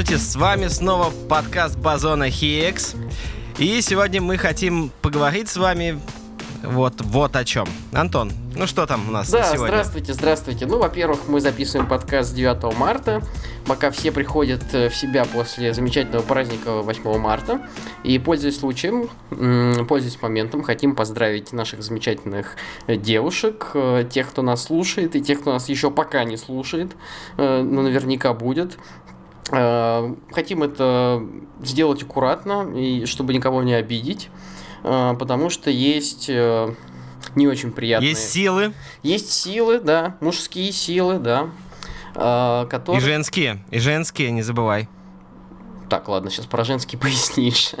Здравствуйте, с вами снова подкаст Базона HX. И сегодня мы хотим поговорить с вами вот, вот о чем. Антон, ну что там у нас да, сегодня? здравствуйте, здравствуйте. Ну, во-первых, мы записываем подкаст 9 марта, пока все приходят э, в себя после замечательного праздника 8 марта. И, пользуясь случаем, пользуясь моментом, хотим поздравить наших замечательных э, девушек, э, тех, кто нас слушает, и тех, кто нас еще пока не слушает, но наверняка будет. Хотим это сделать аккуратно, и чтобы никого не обидеть. А, потому что есть э, не очень приятные... Есть силы. Есть силы, да, мужские силы, да. Которые... И женские, и женские, не забывай. Так, ладно, сейчас про женские пояснишь.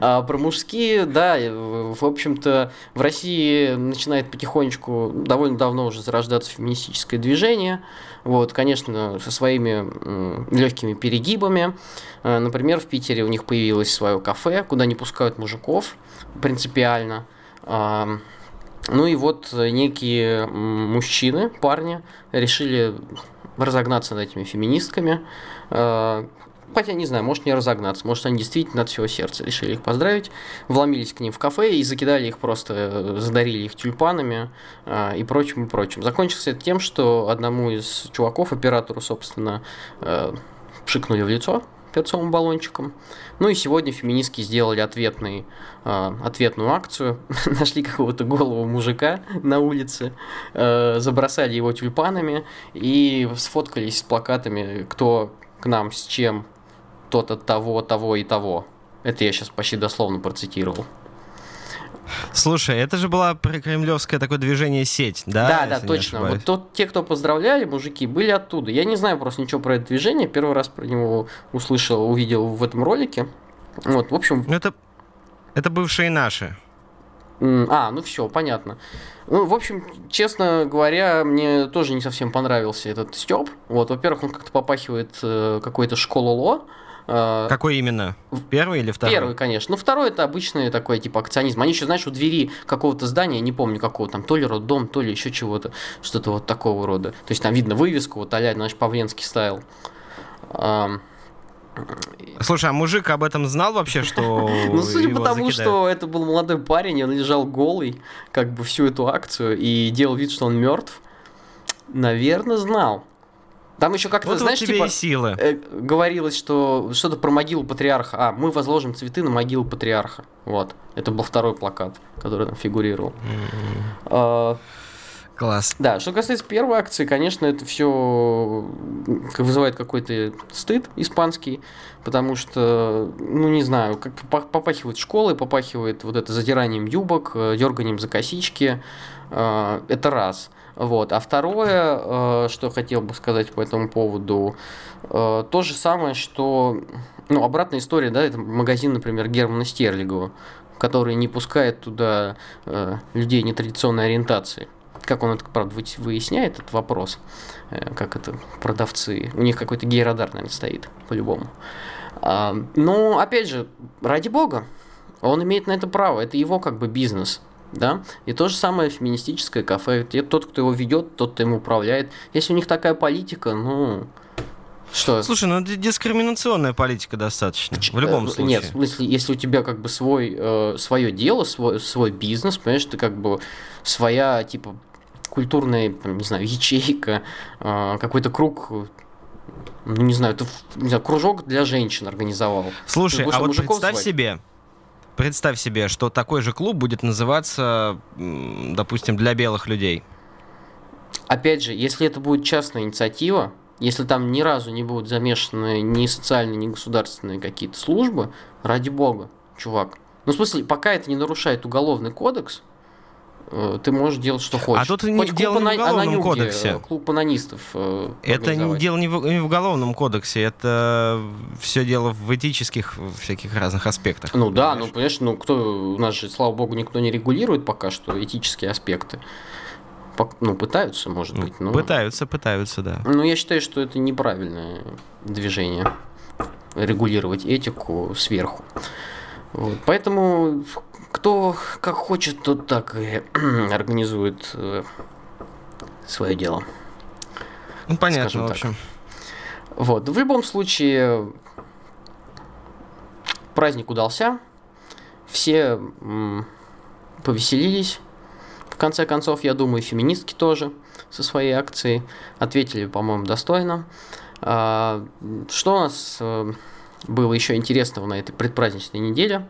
А, про мужские, да, в общем-то, в России начинает потихонечку, довольно давно уже зарождаться феминистическое движение. Вот, конечно, со своими легкими перегибами. А, например, в Питере у них появилось свое кафе, куда не пускают мужиков принципиально. А, ну и вот некие мужчины, парни, решили разогнаться над этими феминистками, а, Хотя, не знаю, может не разогнаться, может они действительно от всего сердца решили их поздравить, вломились к ним в кафе и закидали их просто, э, задарили их тюльпанами э, и прочим, и прочим. Закончился это тем, что одному из чуваков, оператору, собственно, э, пшикнули в лицо перцовым баллончиком. Ну и сегодня феминистки сделали ответный, э, ответную акцию. Нашли какого-то голову мужика на улице, э, забросали его тюльпанами и сфоткались с плакатами, кто к нам с чем то-то, того, того и того. Это я сейчас почти дословно процитировал. Слушай, это же была прокремлевское такое движение сеть, да? Да, да, точно. Вот тот, те, кто поздравляли, мужики, были оттуда. Я не знаю просто ничего про это движение. Первый раз про него услышал, увидел в этом ролике. Вот, в общем... Ну, это, это бывшие наши. А, ну все, понятно. Ну, в общем, честно говоря, мне тоже не совсем понравился этот Степ. Вот, во-первых, он как-то попахивает э, какой-то школоло. А, Какой именно? Первый или второй? Первый, конечно. Ну, второй это обычный такой, типа, акционизм. Они еще, знаешь, у двери какого-то здания, не помню какого, там, то ли роддом, то ли еще чего-то, что-то вот такого рода. То есть там видно вывеску, вот а знаешь, Павленский стайл. Слушай, а мужик об этом знал вообще, что Ну, судя по тому, что это был молодой парень, он лежал голый, как бы всю эту акцию, и делал вид, что он мертв, наверное, знал. Там еще как-то, вот знаешь, тебе типа, и силы. Э, говорилось, что что-то про могилу патриарха. А, мы возложим цветы на могилу патриарха. Вот. Это был второй плакат, который там фигурировал. Mm-hmm. А, Класс. Да, что касается первой акции, конечно, это все вызывает какой-то стыд испанский, потому что, ну, не знаю, как попахивает школой, попахивает вот это задиранием юбок, э, дерганием за косички. А, это раз. Вот. А второе, э, что хотел бы сказать по этому поводу, э, то же самое, что, ну, обратная история, да, это магазин, например, Германа Стерлигова, который не пускает туда э, людей нетрадиционной ориентации. Как он это, правда, выясняет, этот вопрос, как это продавцы, у них какой-то гей-радар, наверное, стоит, по-любому. А, но, опять же, ради бога, он имеет на это право, это его как бы бизнес – да, и то же самое феминистическое кафе, тот, кто его ведет, тот, кто им управляет. Если у них такая политика, ну, что? Слушай, ну дискриминационная политика достаточно. В любом э, случае. Нет, в смысле, если у тебя как бы свой, э, свое дело, свой, свой бизнес, понимаешь, ты как бы своя, типа, культурная, там, не знаю, ячейка, э, какой-то круг ну, не знаю, ты не знаю, кружок для женщин организовал. Слушай, а вот представь звать? себе, Представь себе, что такой же клуб будет называться, допустим, для белых людей. Опять же, если это будет частная инициатива, если там ни разу не будут замешаны ни социальные, ни государственные какие-то службы, ради бога, чувак. Ну, в смысле, пока это не нарушает уголовный кодекс, ты можешь делать, что хочешь. А тут не дело не в уголовном кодексе. Э, клуб анонистов. Э, это не дело не в, не в уголовном кодексе, это все дело в этических всяких разных аспектах. Ну да, ну понимаешь, ну кто, у нас же, слава богу, никто не регулирует пока что этические аспекты. Ну, пытаются, может быть. Но... Пытаются, пытаются, да. Ну, я считаю, что это неправильное движение. Регулировать этику сверху. Вот. Поэтому кто как хочет, тот так и организует э, свое дело. Ну, понятно, в общем. Вот. В любом случае, праздник удался, все м, повеселились. В конце концов, я думаю, феминистки тоже со своей акцией ответили, по-моему, достойно. А, что у нас э, было еще интересного на этой предпраздничной неделе?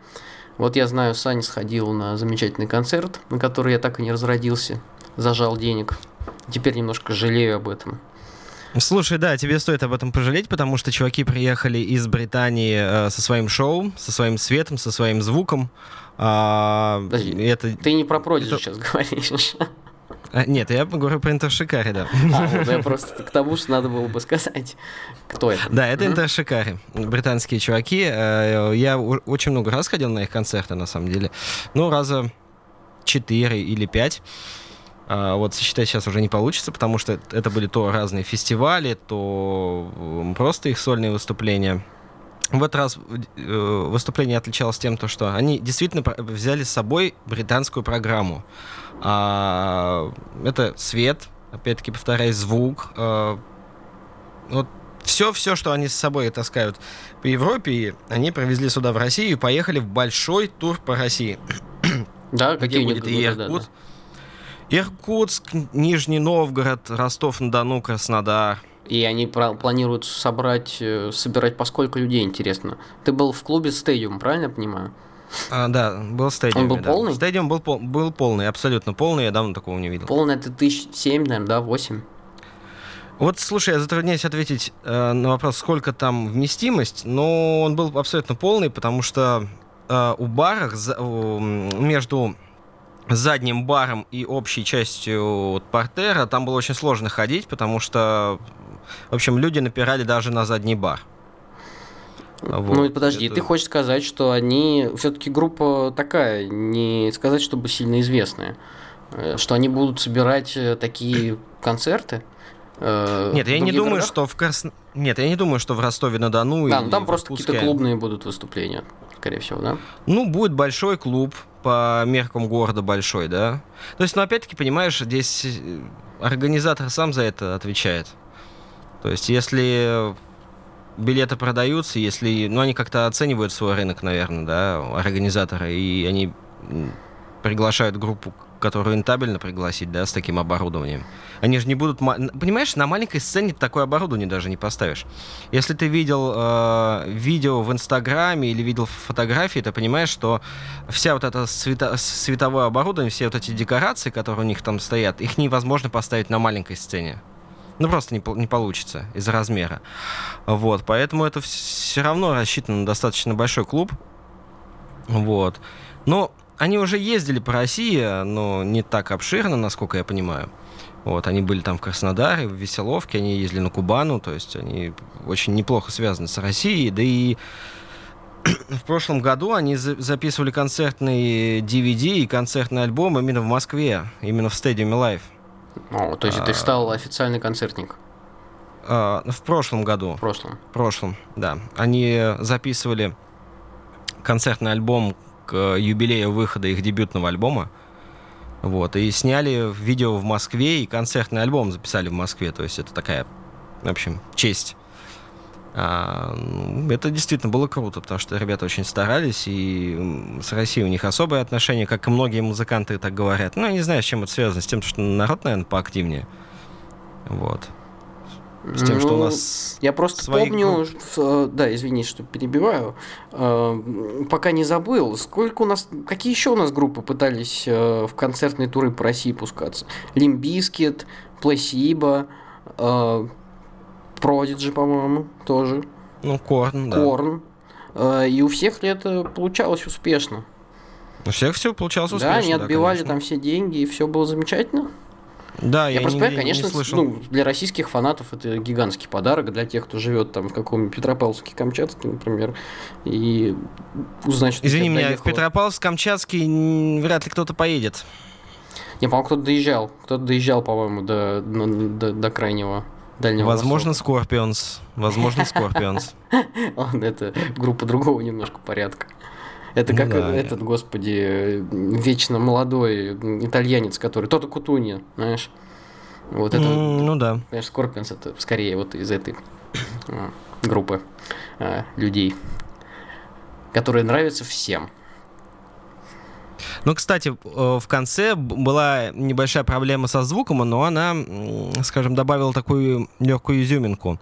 Вот я знаю, Саня сходил на замечательный концерт, на который я так и не разродился, зажал денег. Теперь немножко жалею об этом. Слушай, да, тебе стоит об этом пожалеть, потому что чуваки приехали из Британии э, со своим шоу, со своим светом, со своим звуком. А, Подожди, это... Ты не про Продиджи это- сейчас говоришь. А, нет, я говорю про Интершикари, да. А, вот я просто к тому, что надо было бы сказать, кто это. Да, это. Интершикари, британские чуваки. Э, Я очень много раз ходил на их концерты, на самом деле. Ну, раза четыре или пять. А, Вот сосчитать сейчас уже не получится, потому что это были то разные фестивали, то просто их сольные выступления. В этот раз э, выступление отличалось тем, то, что они действительно взяли с собой британскую программу. А, это свет, опять-таки повторяюсь, звук. э, Вот все-все, что они с собой таскают по Европе, они привезли сюда в Россию и поехали в большой тур по России. Да, Где какие будет и да, да, да. Иркут, Иркутск, Нижний Новгород, Ростов-на-Дону, Краснодар. И они планируют собрать, э, собирать по сколько людей, интересно. Ты был в клубе Stadium, правильно я понимаю? А, да, был стадиум. Он был полный? Стадиум был, был полный, абсолютно полный, я давно такого не видел. Полный это тысяч семь, наверное, да, восемь. Вот, слушай, я затрудняюсь ответить э, на вопрос, сколько там вместимость, но он был абсолютно полный, потому что э, у барах за- между задним баром и общей частью вот, портера там было очень сложно ходить, потому что, в общем, люди напирали даже на задний бар. Вот. Ну и подожди, Это- ты хочешь сказать, что они все-таки группа такая, не сказать, чтобы сильно известная, э, что они будут собирать э, такие концерты? э, Нет, я не думаю, городах? что в Крас... Нет, я не думаю, что в Ростове-на-Дону Да, ну там просто какие-то Иркутске- клубные будут выступления, скорее всего, да? Ну, будет большой клуб, по меркам города большой, да. То есть, ну, опять-таки, понимаешь, здесь э, организатор сам за это отвечает. То есть, если билеты продаются, если... Ну, они как-то оценивают свой рынок, наверное, да, организаторы, и они приглашают группу, которую рентабельно пригласить, да, с таким оборудованием. Они же не будут... Понимаешь, на маленькой сцене такое оборудование даже не поставишь. Если ты видел э, видео в Инстаграме или видел фотографии, ты понимаешь, что вся вот это света- световое оборудование, все вот эти декорации, которые у них там стоят, их невозможно поставить на маленькой сцене. Ну, просто не, не получится из-за размера. Вот, поэтому это все равно рассчитано на достаточно большой клуб. Вот. Но они уже ездили по России, но не так обширно, насколько я понимаю. Вот, они были там в Краснодаре, в Веселовке, они ездили на Кубану, то есть они очень неплохо связаны с Россией, да и в прошлом году они за- записывали концертный DVD и концертный альбом именно в Москве, именно в Stadium Live. О, то есть ты А. стал официальный концертник А, в прошлом году. в прошлом. В прошлом, да. Они записывали концертный альбом к юбилею выхода их дебютного альбома. Вот, и сняли видео в Москве, и концертный альбом записали в Москве. То есть это такая, в общем, честь. А, ну, это действительно было круто, потому что ребята очень старались, и с Россией у них особые отношения, как и многие музыканты так говорят. Ну, я не знаю, с чем это связано, с тем, что народ, наверное, поактивнее. Вот. С тем, что у Ну, нас Я просто свои помню, что- да, извини, что перебиваю, э, пока не забыл, сколько у нас, какие еще у нас группы пытались э, в концертные туры по России пускаться? Limp Bizkit, Placebo, Prodigy, по-моему, тоже, Ну, Korn, да. Korn. И у всех ли это получалось успешно? У всех все получалось успешно. да, они отбивали конечно. там все деньги, и все было замечательно. Да, Я, я, просто не, понимаю, не- не конечно, слышал. ну, для российских фанатов это гигантский подарок, для тех, кто живет там в каком-нибудь Петропавловске-Камчатске, например, и узнать, что Извини меня, в доехала. Петропавловск-Камчатский м, вряд ли кто-то поедет. Не, по-моему, кто-то доезжал, кто-то доезжал, по-моему, до, до, до крайнего дальнего Возможно, Скорпионс. Возможно, Скорпионс. Это группа другого немножко порядка. Это Ну как да, этот, господи, вечно молодой итальянец, который... Тото Кутунья, знаешь. Вот это... Ну да. Конечно, Скорпионс это скорее вот из этой а, группы а, людей. которые нравятся всем. Ну, кстати, э, в конце была небольшая проблема со звуком, но она, скажем, добавила такую легкую изюминку.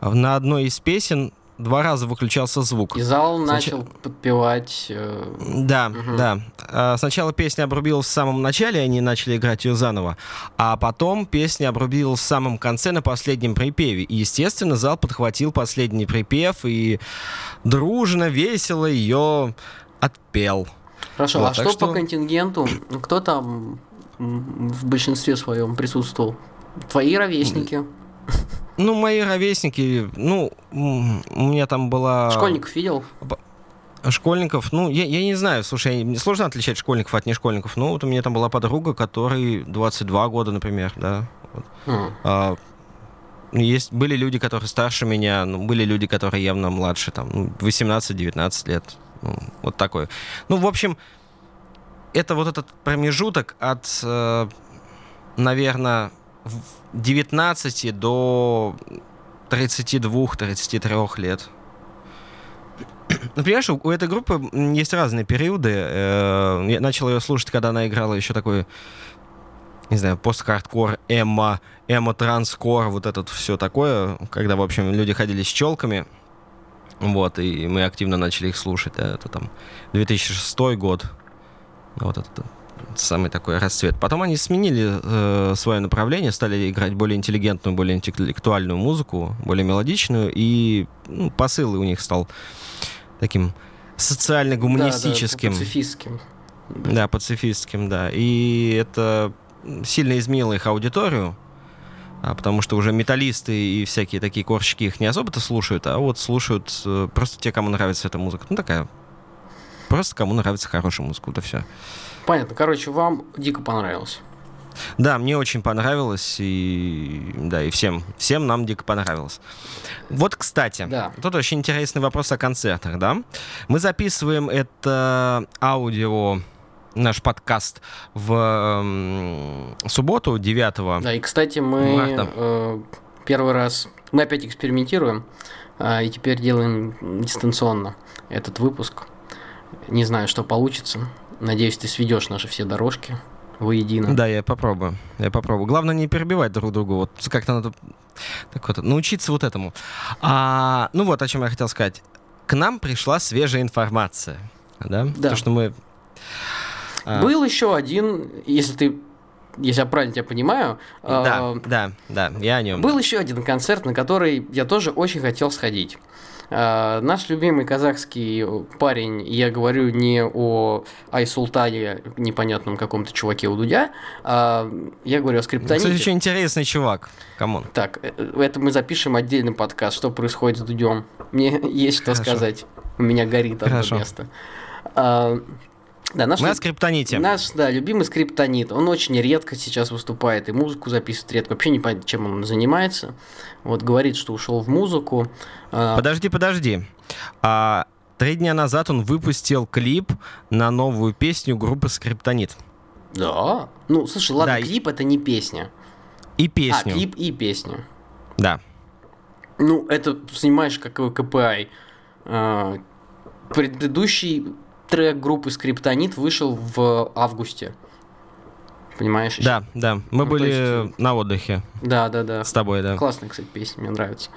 На одной из песен два раза выключался звук. И зал Значит... начал подпевать. Э... Да, угу. да. А, сначала песня обрубилась в самом начале, они начали играть ее заново, а потом песня обрубилась в самом конце на последнем припеве. И, естественно, зал подхватил последний припев и дружно, весело ее отпел. Хорошо, вот, а что, что по контингенту? Кто там в большинстве своем присутствовал? Твои ровесники? Ну, мои ровесники, ну, у меня там была... Школьников видел? Школьников, ну, я, я не знаю, слушай, мне сложно отличать школьников от нешкольников, но вот у меня там была подруга, которой 22 года, например, да. Вот. Mm. А, есть, были люди, которые старше меня, ну, были люди, которые явно младше, там, ну, 18-19 лет, ну, вот такой. Ну, в общем, это вот этот промежуток от, э, наверное, 19 до 32-33 лет. Ну, понимаешь, у этой группы есть разные периоды. Э, я начал ее слушать, когда она играла еще такой, не знаю, пост-хардкор, эмо, эмо-транскор, вот этот все такое, когда, в общем, люди ходили с челками. Вот, и мы активно начали их слушать. Это там 2006 год. Вот это самый такой расцвет. Потом они сменили э, свое направление, стали играть более интеллигентную, более интеллектуальную музыку, более мелодичную, и ну, посыл у них стал таким социально-гуманистическим. Да, да, пацифистским. Да, пацифистским, да. И это сильно изменило их аудиторию, а, потому что уже металлисты и всякие такие корщики их не особо-то слушают, а вот слушают э, просто те, кому нравится эта музыка. Ну, такая, просто кому нравится хорошая музыка, это все. Понятно. Короче, вам дико понравилось. Да, мне очень понравилось, и да, и всем, всем нам дико понравилось. Вот, кстати, да. тут очень интересный вопрос о концертах, да? Мы записываем это аудио наш подкаст в э, субботу 9 Да, и, кстати, мы э, первый раз, мы опять экспериментируем, э, и теперь делаем дистанционно этот выпуск. Не знаю, что получится. Надеюсь, ты сведешь наши все дорожки воедино. Да, я попробую. Я попробую. Главное не перебивать друг друга. Вот как-то надо так вот, научиться вот этому. А, ну вот, о чем я хотел сказать. К нам пришла свежая информация. Да? да. То, что мы... А... Был еще один, если ты если я правильно тебя понимаю. Да, э, да, да, я о нем. Был еще один концерт, на который я тоже очень хотел сходить. Э, наш любимый казахский парень, я говорю не о Айсултане, непонятном каком-то чуваке у Дудя, а я говорю о скриптоните. Кстати, очень интересный чувак. Come on. Так, э, это мы запишем отдельный подкаст, что происходит с Дудем. Мне есть что Хорошо. сказать. У меня горит одно Хорошо. место. Да, наш, Мы о скриптоните. Наш, да, любимый скриптонит. Он очень редко сейчас выступает и музыку записывает редко. Вообще не понятно, чем он занимается. Вот говорит, что ушел в музыку. А, подожди, подожди. А, три дня назад он выпустил клип на новую песню группы Скриптонит. Да? Ну, слушай, ладно, да, клип это не песня. И песню. А, клип и песню. Да. Ну, это снимаешь как KPI. А, предыдущий трек группы Скриптонит вышел в августе. Понимаешь? Да, да. Мы ну, были есть... на отдыхе. Да, да, да. С тобой, да. Классная, кстати, песня, мне нравится.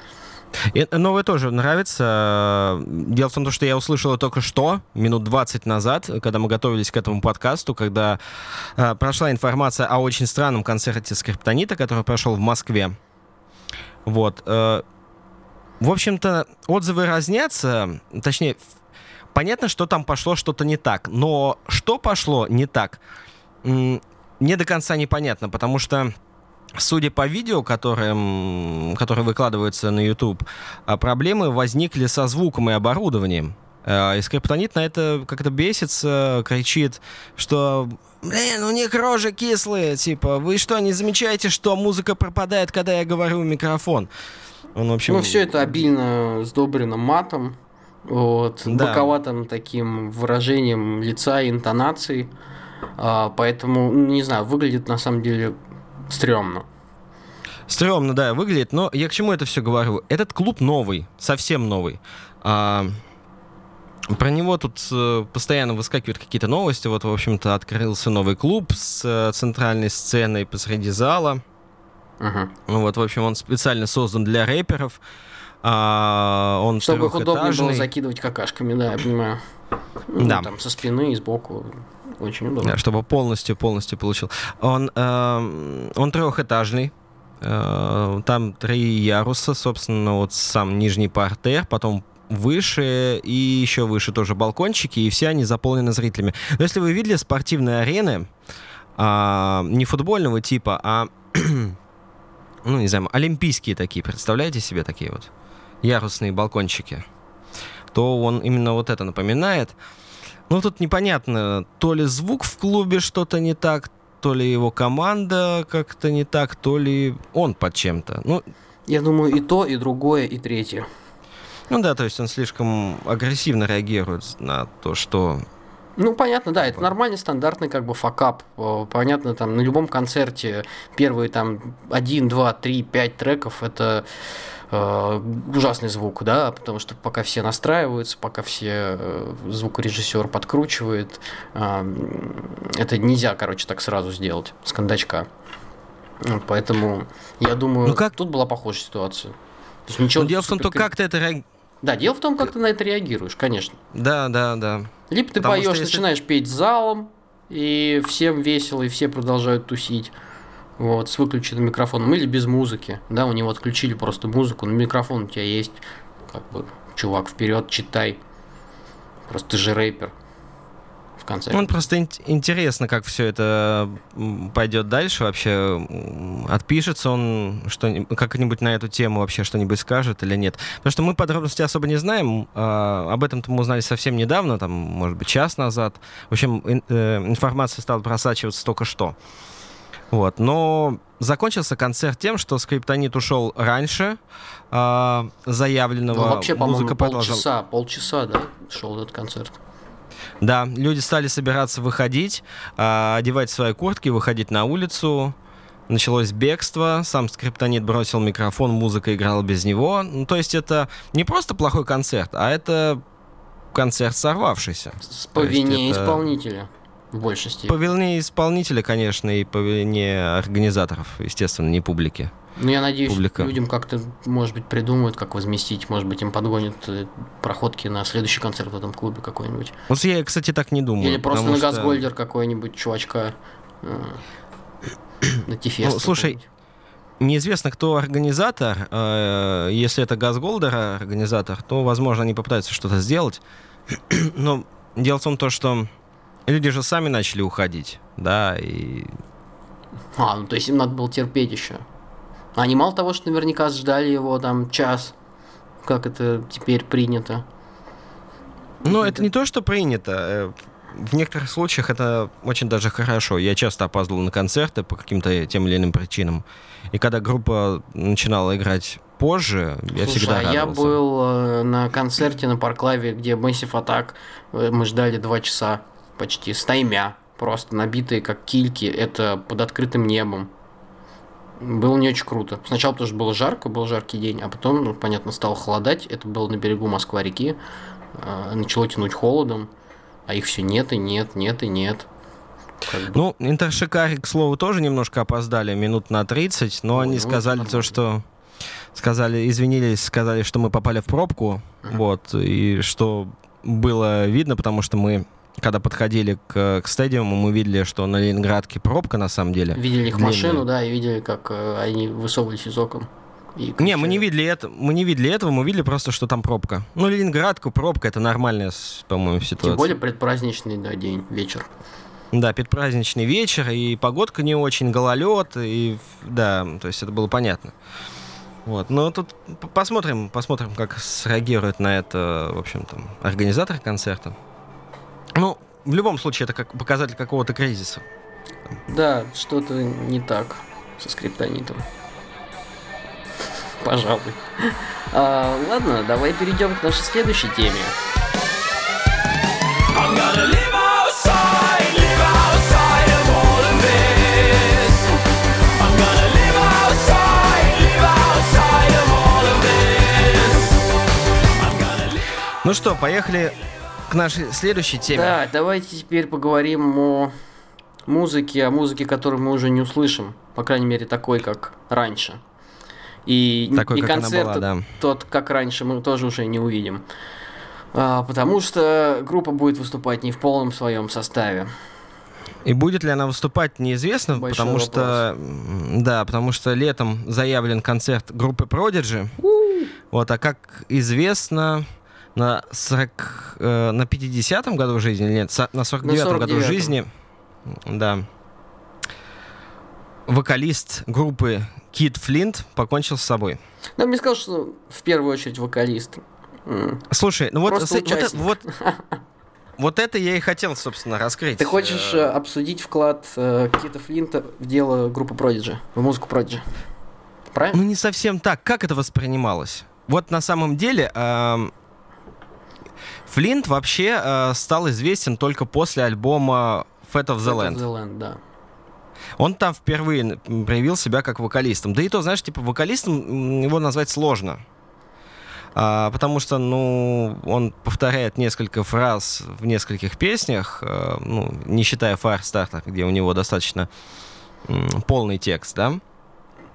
И новая тоже нравится. Дело в том, что я услышала только что, минут 20 назад, когда мы готовились к этому подкасту, когда э, прошла информация о очень странном концерте Скриптонита, который прошел в Москве. Вот. Э, в общем-то, отзывы разнятся, точнее, понятно, что там пошло что-то не так, но что пошло не так, не до конца непонятно, потому что Судя по видео, которые, которые выкладываются на YouTube, а, проблемы возникли со звуком и оборудованием. А, и скриптонит на это как-то бесится, кричит, что «Блин, у них рожи кислые, типа, вы что, не замечаете, что музыка пропадает, когда я говорю в микрофон?» Он, в общем... Ну, все это обильно сдобрено матом, вот, да. боковатым таким выражением лица и интонацией. А, поэтому, ну, не знаю, выглядит на самом деле стрёмно. Стрёмно, да, выглядит. Но я к чему это все говорю? Этот клуб новый, совсем новый. А, Про него тут э, постоянно выскакивают какие-то новости. Вот, в общем-то, открылся новый клуб с э, центральной сценой посреди зала. Мгм. Ну Вот, в общем, он специально создан для рэперов. А, он Чтобы их удобнее было закидывать какашками, да, я понимаю. Ну, Да. Там со спины и сбоку. Очень удобно. Да, чтобы полностью, полностью получил. Он, эм, он трехэтажный. Э, Там три яруса, собственно, вот сам нижний партер, потом выше и еще выше тоже балкончики, и все они заполнены зрителями. Но если вы видели спортивные арены, а, не футбольного типа, а, ну, не знаю, олимпийские такие, представляете себе такие вот ярусные балкончики, то он именно вот это напоминает. Ну, тут непонятно, то ли звук в клубе что-то не так, то ли его команда как-то не так, то ли он под чем-то. Ну, Я думаю, и то, и другое, и третье. ну да, то есть он слишком агрессивно реагирует на то, что... Ну, понятно, да, это нормальный, стандартный как бы факап. Э, Понятно, там на любом концерте первые там 1, 2, 3, 5 треков это э, ужасный звук, да, потому что пока все настраиваются, пока все э, звукорежиссер подкручивает, э, это нельзя, короче, так сразу сделать с кондачка. Поэтому я думаю, Ну, как- тут была похожая ситуация. То есть ничего Ну, дело в том, то как ты это... Да, дело в том, как ты на это реагируешь, конечно. Да, да, да. Либо ты Потому поешь, если- начинаешь петь залом, и всем весело, и все продолжают тусить. Вот, с выключенным микрофоном, или без музыки. Да, у него отключили просто музыку, но микрофон у тебя есть. Как бы, чувак, вперед, читай. Просто ты же рэпер. Конце. Ну, просто ин- интересно, как все это пойдет дальше вообще. Отпишется он что как-нибудь на эту тему вообще что-нибудь скажет или нет. Потому что мы подробности особо не знаем. а, об этом мы узнали совсем недавно, там, может быть, час назад. В общем, ин- э, информация стала просачиваться только что. Вот. Но закончился концерт тем, что Скриптонит ушел раньше а, заявленного. Ну, вообще, по-моему, Музыка полчаса, полчаса, да, шел этот концерт. Да, люди стали собираться выходить, а, одевать свои куртки, выходить на улицу. Началось бегство, сам скриптонит бросил микрофон, музыка играла без него. Ну, то есть это не просто плохой концерт, а это концерт сорвавшийся. С по вине это- исполнителя, в большей степени. По вине исполнителя, конечно, и по вине организаторов, естественно, не публики. Ну, я надеюсь, Публика. людям как-то, может быть, придумают, как возместить. Может быть, им подгонят э, проходки на следующий концерт в этом клубе какой-нибудь. Вот я, кстати, так не думаю. Или просто на что- Газгольдер какой-нибудь чувачка. э, На Тифест. Ну, слушай. Неизвестно, кто организатор. Э, Если это Газголдер организатор, то, возможно, они попытаются что-то сделать. Но дело в том, то, что люди же сами начали уходить, да, и... А, ну то есть им надо было терпеть еще. Они мало того, что наверняка ждали его там час, как это теперь принято. Но это не то, что принято. э, В некоторых случаях это очень даже хорошо. Я часто опаздывал на концерты по каким-то тем или иным причинам. И когда группа начинала играть позже, я Слушай, всегда а я радовался. был э, на концерте на Парклаве, где Massive Attack, э, мы ждали два часа почти, стаймя, просто набитые как кильки, это под открытым небом. Было не очень круто. Сначала тоже было жарко, был жаркий день, а потом, ну, понятно, стало холодать. Это было на берегу Москва-реки. Э, Начало тянуть холодом, а их все нет и нет, нет и нет. Как бы, Ну, Интершикари, к слову, тоже немножко опоздали, минут на 30, но Ой, они ну, сказали то, что... Сказали, извинились, сказали, что мы попали в пробку, Мгм. вот, и что было видно, потому что мы, когда подходили к, к стадиуму, мы видели, что на Ленинградке пробка на самом деле. видели их длинная. машину, да, и видели, как э, они высовывались из окон. И Не, мы не видели это, мы не видели этого, мы видели просто, что там пробка. Ну, Ленинградку пробка это нормальная, по-моему, ситуация. Тем более предпраздничный да, день, вечер. Да, предпраздничный вечер, и погодка не очень, гололед, и да, то есть это было понятно. Вот, но тут посмотрим, посмотрим, как среагирует на это, в общем-то, организатор концерта. Ну, в любом случае, это как показатель какого-то кризиса. Да, что-то не так со скриптонитом. Пожалуй. А, ладно, давай перейдем к нашей следующей теме. I'm gonna live outside, live outside of all of this. I'm gonna live outside, live outside of all of this. I'm gonna live Ну что, поехали к нашей следующей теме. Да, давайте теперь поговорим о музыке, о музыке, которую мы уже не услышим, по крайней мере, такой, как раньше. И, Такой, и концерт была, да. тот, как раньше, мы тоже уже не увидим. А, потому что группа будет выступать не в полном своем составе. И будет ли она выступать, неизвестно, Большой потому что, м, да, потому что летом заявлен концерт группы Prodigy. Вот, а как известно, на 40, э, на 50-м году жизни, или нет, на 49-м году 49-м. жизни, да, вокалист группы Кит Флинт покончил с собой. Но мне сказал, что в первую очередь вокалист. Слушай, ну вот, с- вот, вот, вот это я и хотел, собственно, раскрыть. Ты хочешь Э, э, обсудить вклад э, Кита Флинта в дело группы Prodigy, в музыку Prodigy? Правильно? Ну, не совсем так. Как это воспринималось? Вот на самом деле эм, Флинт вообще э, стал известен только после альбома Fat of the Fat of Land. the Land, да. Он там впервые проявил себя как вокалистом. Да и то, знаешь, типа вокалистом его назвать сложно. А, потому что, ну, он повторяет несколько фраз в нескольких песнях, э, ну, не считая Firestarter, где у него достаточно м, полный текст, да.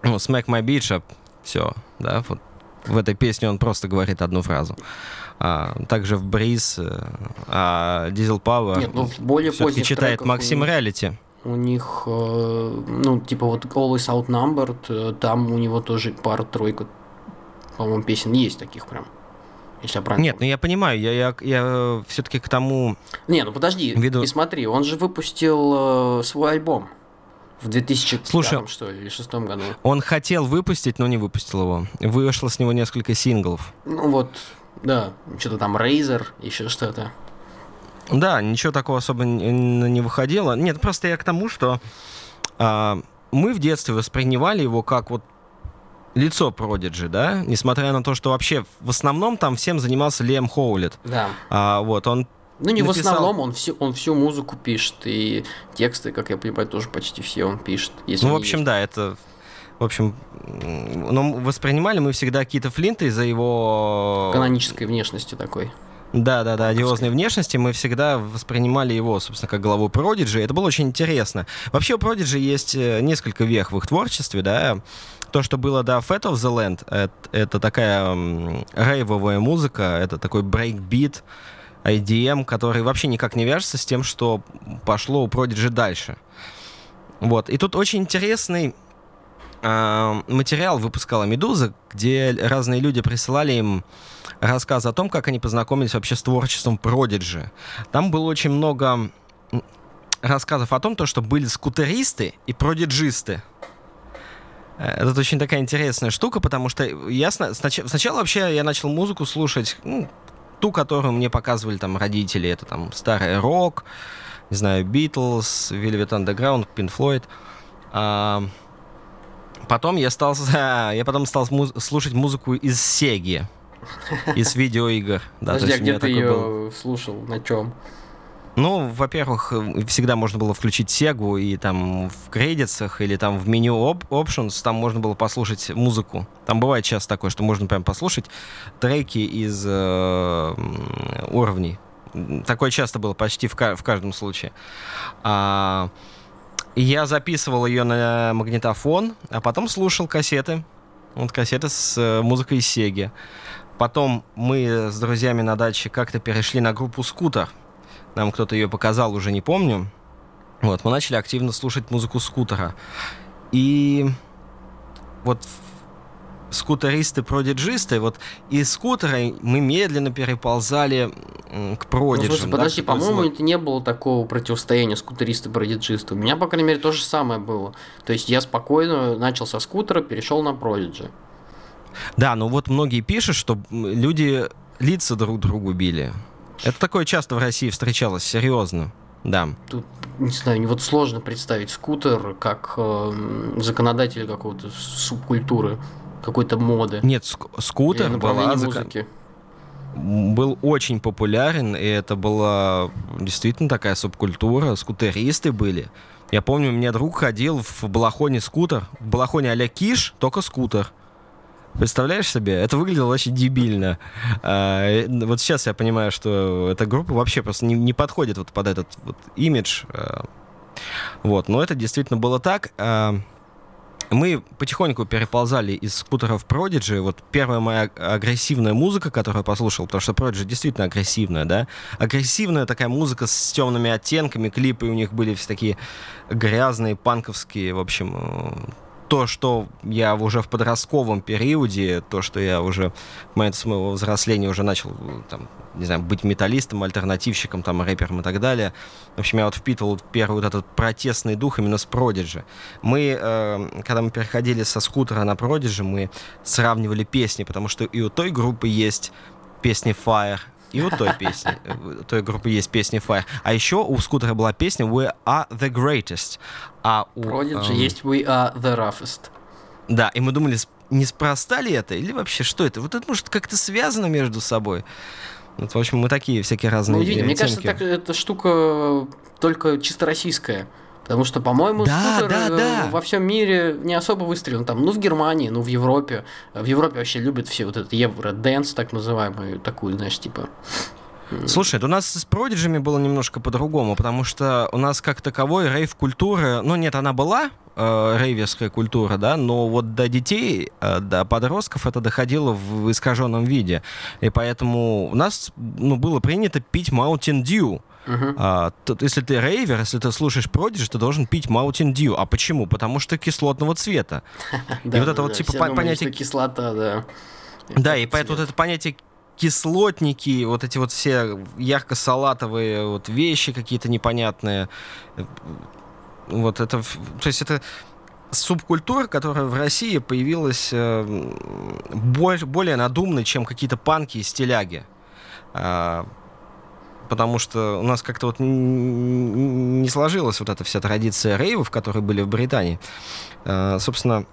Ну, Smack My Bitch, все, да, вот в этой песне он просто говорит одну фразу. А, также в Бриз, э, а Diesel Power Нет, ну в более все-таки читает Максим Реалити. У них, э, ну, типа вот Always Outnumbered, э, там у него тоже пара-тройка, по-моему, песен есть таких прям. Если я правильно Нет, ну я понимаю, я, я, я все-таки к тому... Не, ну подожди, Ввиду- и смотри, он же выпустил э, свой альбом в 2005 Слушай, что ли, или шестом году. Он хотел выпустить, но не выпустил его. Вышло с него несколько синглов. Ну вот, да, что-то там Razer, еще что-то. Да, ничего такого особо не, выходило. Нет, просто я к тому, что а, мы в детстве воспринимали его как вот лицо Продиджи, да, несмотря на то, что вообще в основном там всем занимался Лем Хоулет. Да. А, вот, он Ну не в Написал- основном, он всю, он всю музыку пишет, и тексты, как я понимаю, тоже почти все он пишет. Ну, в общем, есть. да, это... В общем, но воспринимали мы всегда Кита Флинта из-за его... канонической внешности такой. Да, да, да, одиозной внешности мы всегда воспринимали его, собственно, как главу Продиджи. Это было очень интересно. Вообще у Продиджи есть э, несколько вех в их творчестве, да. То, что было до Fat of the Land, это, это такая рейвовая музыка, это такой брейкбит, IDM, который вообще никак не вяжется с тем, что пошло у Продиджи дальше. Вот. И тут очень интересный материал выпускала Медуза, где разные люди присылали им рассказ о том, как они познакомились вообще с творчеством Продиджи. Там было очень много рассказов о том, то, что были скутеристы и продиджисты. Это очень такая интересная штука, потому что я сна- снач- сначала вообще я начал музыку слушать, ну, ту, которую мне показывали там родители. Это там старый рок, не знаю, Битлз, Velvet Underground, Pink Floyd. А, потом я стал, я потом стал муз- слушать музыку из Сеги, из видеоигр. Да, Подожди, а где ты ее был- слушал? На чем? Ну, во-первых, э, всегда можно было включить Сегу, и там в кредитсах или там в меню оп- Options там можно было послушать музыку. Там бывает часто такое, что можно прям послушать треки из э, уровней. Такое часто было почти в, ка- в каждом случае. А, я записывал ее на магнитофон, а потом слушал кассеты. Вот кассеты с э, музыкой Сеги. Потом мы с друзьями на даче как-то перешли на группу «Скутер». Нам кто-то ее показал, уже не помню. Вот, мы начали активно слушать музыку скутера. И вот в- скутеристы, продиджисты, вот из скутера мы медленно переползали к Ну, продиджам. слушай, да, подожди, по-моему, это не было такого противостояния скутериста продиджиста. У меня, по крайней мере, то же самое было. То есть я спокойно начал со скутера, перешел на продиджи. Да, ну вот многие пишут, что люди лица друг другу били. Это такое часто в России встречалось, серьезно. Да. Тут, не знаю, вот сложно представить скутер как э, законодателя какого-то субкультуры, какой-то моды. Нет, ск- скутер была музыки. был очень популярен, и это была действительно такая субкультура, скутеристы были. Я помню, у меня друг ходил в балахоне скутер, в балахоне а-ля киш, только скутер. Представляешь себе? Это выглядело очень дебильно. А, вот сейчас я понимаю, что эта группа вообще просто не, не подходит вот под этот вот имидж. а. Вот, но это действительно было так. А, Мы потихоньку переползали из скутеров Prodigy. Вот первая моя агрессивная музыка, которую я послушал, потому что Prodigy действительно агрессивная, да? Агрессивная такая музыка с темными оттенками, клипы у них были все такие грязные, панковские, в общем, э, то, что я уже в подростковом периоде, то, что я уже в момент своего взросления уже начал, там, не знаю, быть металлистом, альтернативщиком, там, рэпером и так далее. В общем, я вот впитывал первый вот этот протестный дух именно с Prodigy. Мы, э, когда мы переходили со скутера на Prodigy, мы сравнивали песни, потому что и у той группы есть песни Fire, и у той песни, э, той группы есть песни Fire. А еще у скутера была песня We Are The Greatest. А у... Prodigy эм, есть We Are The Roughest. Да, и мы думали, неспроста ли это, или вообще что это? Вот это может как-то связано между собой. Вот, в общем, мы такие всякие разные Ну. Мне кажется, так, эта штука только чисто российская. Потому что, по-моему, Да, скутер да, э, да. во всем мире не особо выстрелен. Там, ну, в Германии, ну, в Европе. В Европе вообще любят все вот этот евро-дэнс, так называемый, такую, знаешь, типа... Слушай, у нас с продиджами было немножко по-другому, потому что у нас как таковой рейв-культуры, ну нет, она была, э, рейверская культура, да, но вот до детей, э, до подростков это доходило в искаженном виде. И поэтому у нас, ну, было принято пить Mountain Dew. Мгм. А, тут, если ты рейвер, если ты слушаешь Prodigy, ты должен пить Mountain Dew. А почему? Потому что кислотного цвета. Да, вот это вот типа понятие- кислота, да. Да, и поэтому это понятие кислотники, вот эти вот все ярко-салатовые вот вещи какие-то непонятные. Вот это, то есть это субкультура, которая в России появилась э, более надуманной, чем какие-то панки и стиляги. А, потому что у нас как-то вот не сложилась вот эта вся традиция рейвов, которые были в Британии. А, собственно,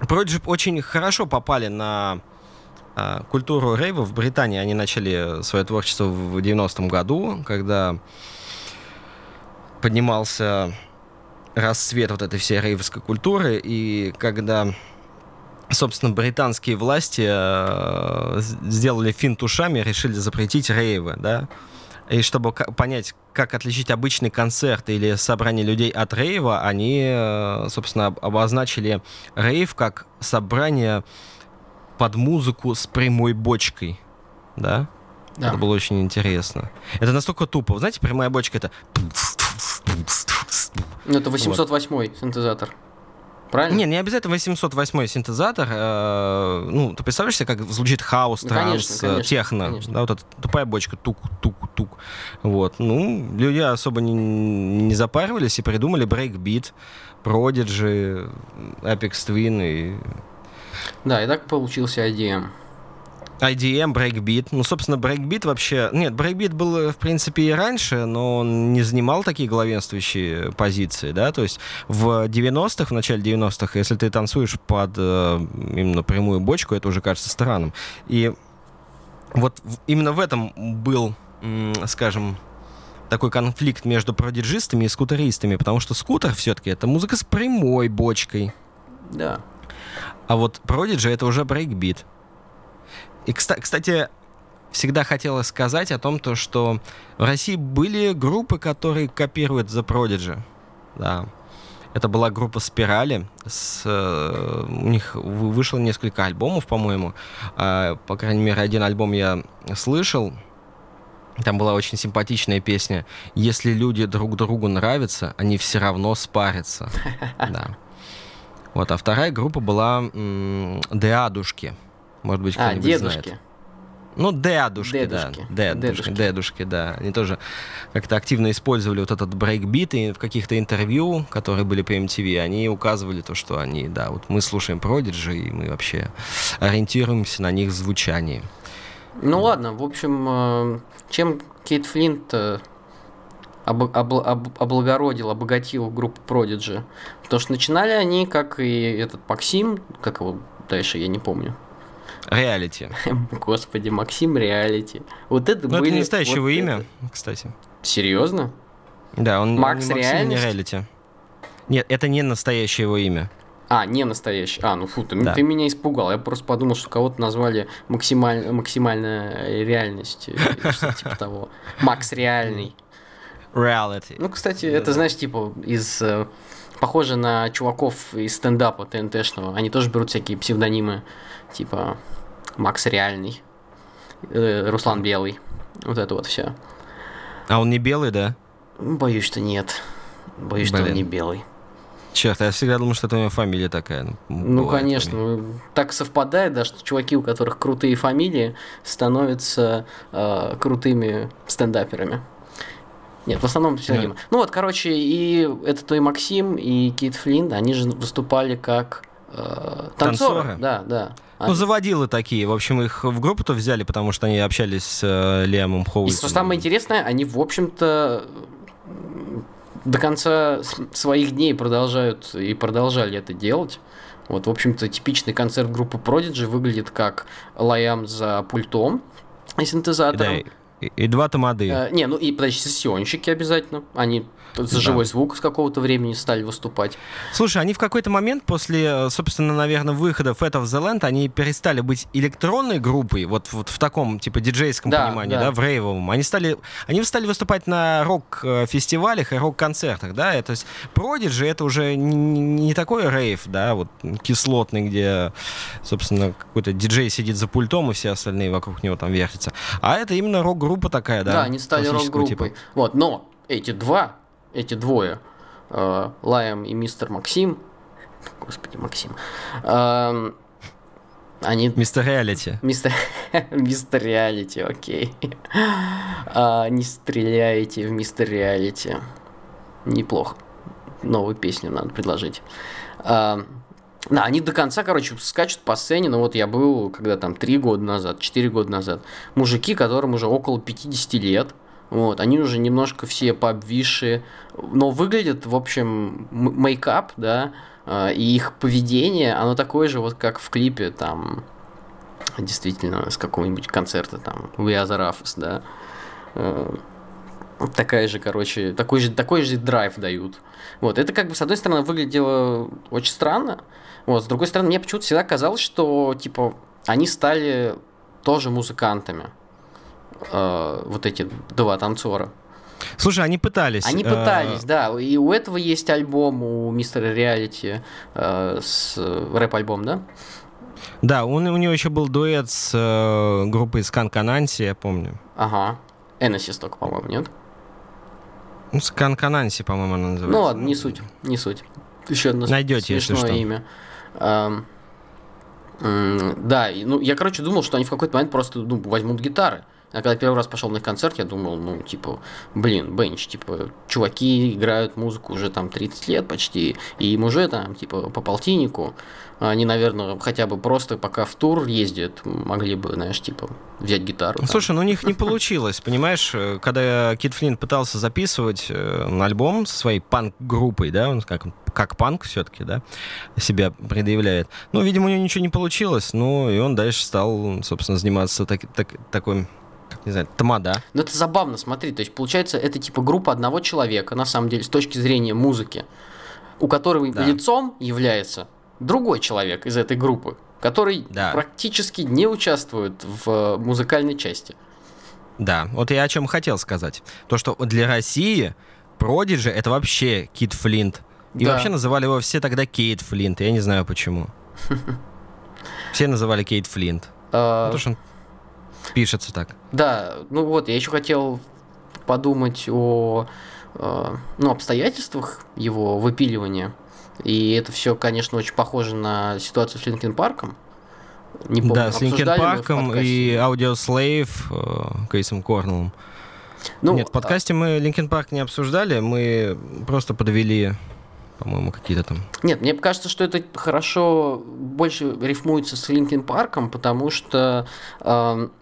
Prodigy очень хорошо попали на культуру рейва в Британии. Они начали свое творчество в 90-м году, когда поднимался расцвет вот этой всей рейвовской культуры, и когда, собственно, британские власти э, сделали финт ушами, решили запретить рейвы, да, и чтобы понять, как отличить обычный концерт или собрание людей от рейва, они, э, собственно, об- обозначили рейв как собрание под музыку с прямой бочкой, да? Да. Это было очень интересно. Это настолько тупо. Вы знаете, прямая бочка это... Ну, это 808 синтезатор. Правильно? Не, не обязательно 808 синтезатор. э, ну, ты представляешь себе, как звучит хаус, Ну, транс, конечно, э, конечно, техно. конечно. Да, вот эта тупая бочка, тук-тук-тук. Вот. Ну, люди особо не, не запаривались и придумали брейкбит, Prodigy, Aphex Twin и Да, и так получился IDM. IDM, брейкбит. Ну, собственно, брейкбит вообще... Нет, брейкбит был, э, в принципе, и раньше, но он не занимал такие главенствующие позиции, да, то есть в 90-х, в начале 90-х, если ты танцуешь под э, именно прямую бочку, это уже кажется странным. И вот именно в этом был, скажем, такой конфликт между продиджистами и скутеристами, потому что скутер все-таки это музыка с прямой бочкой, Да. А вот Prodigy это уже брейкбит. И, кста- кстати, всегда хотелось сказать о том, то, что в России были группы, которые копируют The Prodigy. Да. Это была группа Спирали. С, э, у них вы- вышло несколько альбомов, по-моему. А, по крайней мере, один альбом я слышал. Там была очень симпатичная песня. Если люди друг другу нравятся, они все равно спарятся. Да. Вот, а вторая группа была м, Деадушки. Может быть, А, кто-нибудь знает. дедушки. Ну, дедушки, Дедушки. да. Дедушки, Дедушки. да. Они тоже как-то активно использовали вот этот брейкбит, и в каких-то интервью, которые были по MTV, они указывали то, что они, да, вот мы слушаем Prodigy, и мы вообще ориентируемся на них в звучании. Ну ладно, в общем, э, чем Кит Флинт э, об- обл- об- облагородил, обогатил группу Prodigy? Потому что начинали они, как и этот Максим, как его дальше, я не помню. Реалити. Господи, Максим Реалити. Вот это Ну, это были... не настоящее его вот имя, это- кстати. Серьезно? Да, он Макс не Максим, не? Реалити. Нет, это не настоящее его имя. А, не настоящий. А, ну фу, ты, Да. ты меня испугал. Я просто подумал, что кого-то назвали максималь... максимальная реальность. Что-то типа того. Макс реальный. Reality. Ну, кстати, это, знаешь, типа из... э, Похоже на чуваков из стендапа ТНТшного. Они тоже берут всякие псевдонимы. Типа Макс Реальный. э, Руслан Белый. Вот это вот все. А он не белый, да? Боюсь, что нет. Боюсь, что он Блин. не белый. Черт, я всегда думал, что это у него фамилия такая. Ну, бывает конечно. ну, Так совпадает, да, что чуваки, у которых крутые фамилии, становятся э, крутыми стендаперами. Нет, в основном псевдонимы. Ну вот, короче, и это и Максим, и Кит Флинн, они же выступали как э, танцоры. Танцоры? Да, да. Ну, Они- заводилы такие. В общем, их в группу-то взяли, потому что они общались с э, Лиамом И Хоуисом. что самое интересное, они, в общем-то, до конца своих дней продолжают и продолжали это делать. Вот, в общем-то, типичный концерт группы Prodigy выглядит как Лаям за пультом и Да, синтезатором. И, и два тамады. Э, не, ну и, подожди, сессионщики обязательно. Они за Да. живой звук с какого-то времени стали выступать. Слушай, они в какой-то момент после, э, собственно, наверное, выхода Fat of the Land, они перестали быть электронной группой, вот, вот в таком, типа, диджейском Да, понимании, да. да. в рейвовом. Они стали, они стали выступать на рок-фестивалях и рок-концертах, да, то есть Prodigy это уже не, не такой рейв, да, вот кислотный, где, собственно, какой-то диджей сидит за пультом, и все остальные вокруг него там вертятся. А это именно рок-группа такая, да. Да, они стали классического рок-группой. типа. Вот, но эти два, эти двое, э, и мистер Максим, господи, Максим, эм, они Мистер Реалити. Мистер, мистер Реалити, окей. А, не стреляйте в Мистер Реалити. Неплохо. Новую песню надо предложить. А, да, они до конца, короче, скачут по сцене, но вот я был, когда там, три года назад, четыре года назад. Мужики, которым уже около 50 лет, вот, они уже немножко все пообвисшие, но выглядят, в общем, мейкап, да, а, и их поведение, оно такое же, вот как в клипе, там, действительно, с какого-нибудь концерта, там, We Are The Roughest, да. Э, Такая же, короче, такой же, такой же драйв дают. Вот, это как бы, с одной стороны, выглядело очень странно, вот, с другой стороны, мне почему-то всегда казалось, что, типа, они стали тоже музыкантами, Э, вот эти два танцора. Слушай, они пытались. Они э, пытались, да, и у этого есть альбом, у мистера Реалити, э, с рэп-альбом, да? Да, он, у него еще был дуэт с э, группой Скан Кананси, я помню. Ага. Эносис только, по-моему, нет? Ну, Скан Кананси, по-моему, она называется. Ну ладно, не суть, не суть. Еще одно Найдете, если смешное что. имя. Ам, м, да, и, ну я, короче, думал, что они в какой-то момент просто ну, возьмут гитары. А когда первый раз пошел на концерт, я думал, ну, типа, блин, бенч, типа, чуваки играют музыку уже там 30 лет почти, и им уже там, типа, по полтиннику. Они, наверное, хотя бы просто пока в тур ездят, могли бы, знаешь, типа, взять гитару. там. Слушай, ну у них не получилось, понимаешь, э, когда Кит Флинн пытался записывать э, альбом со своей панк-группой, да, он как, как панк все-таки, да, себя предъявляет. Ну, видимо, у него ничего не получилось, ну, и он дальше стал, собственно, заниматься так, так- такой, как не знаю, тамада. Ну, это забавно, смотри, то есть, получается, это типа группа одного человека, на самом деле, с точки зрения музыки, у которого Да. лицом является другой человек из этой группы, который Да. практически не участвует в э, музыкальной части. Да, вот я о чем хотел сказать. То, что для России Продиджи это вообще Кит Флинт. И Да. вообще называли его все тогда Кейт Флинт. Я не знаю почему. Все называли Кейт Флинт. А, Потому что он пишется так. Да, ну вот, я еще хотел подумать о э, ну, обстоятельствах его выпиливания. И это все, конечно, очень похоже на ситуацию с Linkin Park ом. Не помню, да, с Linkin Park ом и Audioslave э, Крисом Корнеллом. Ну, Нет, в подкасте мы Linkin Park не обсуждали, мы просто подвели, по-моему, какие-то там. Нет, мне кажется, что это хорошо больше рифмуется с Linkin Park ом, потому что эм,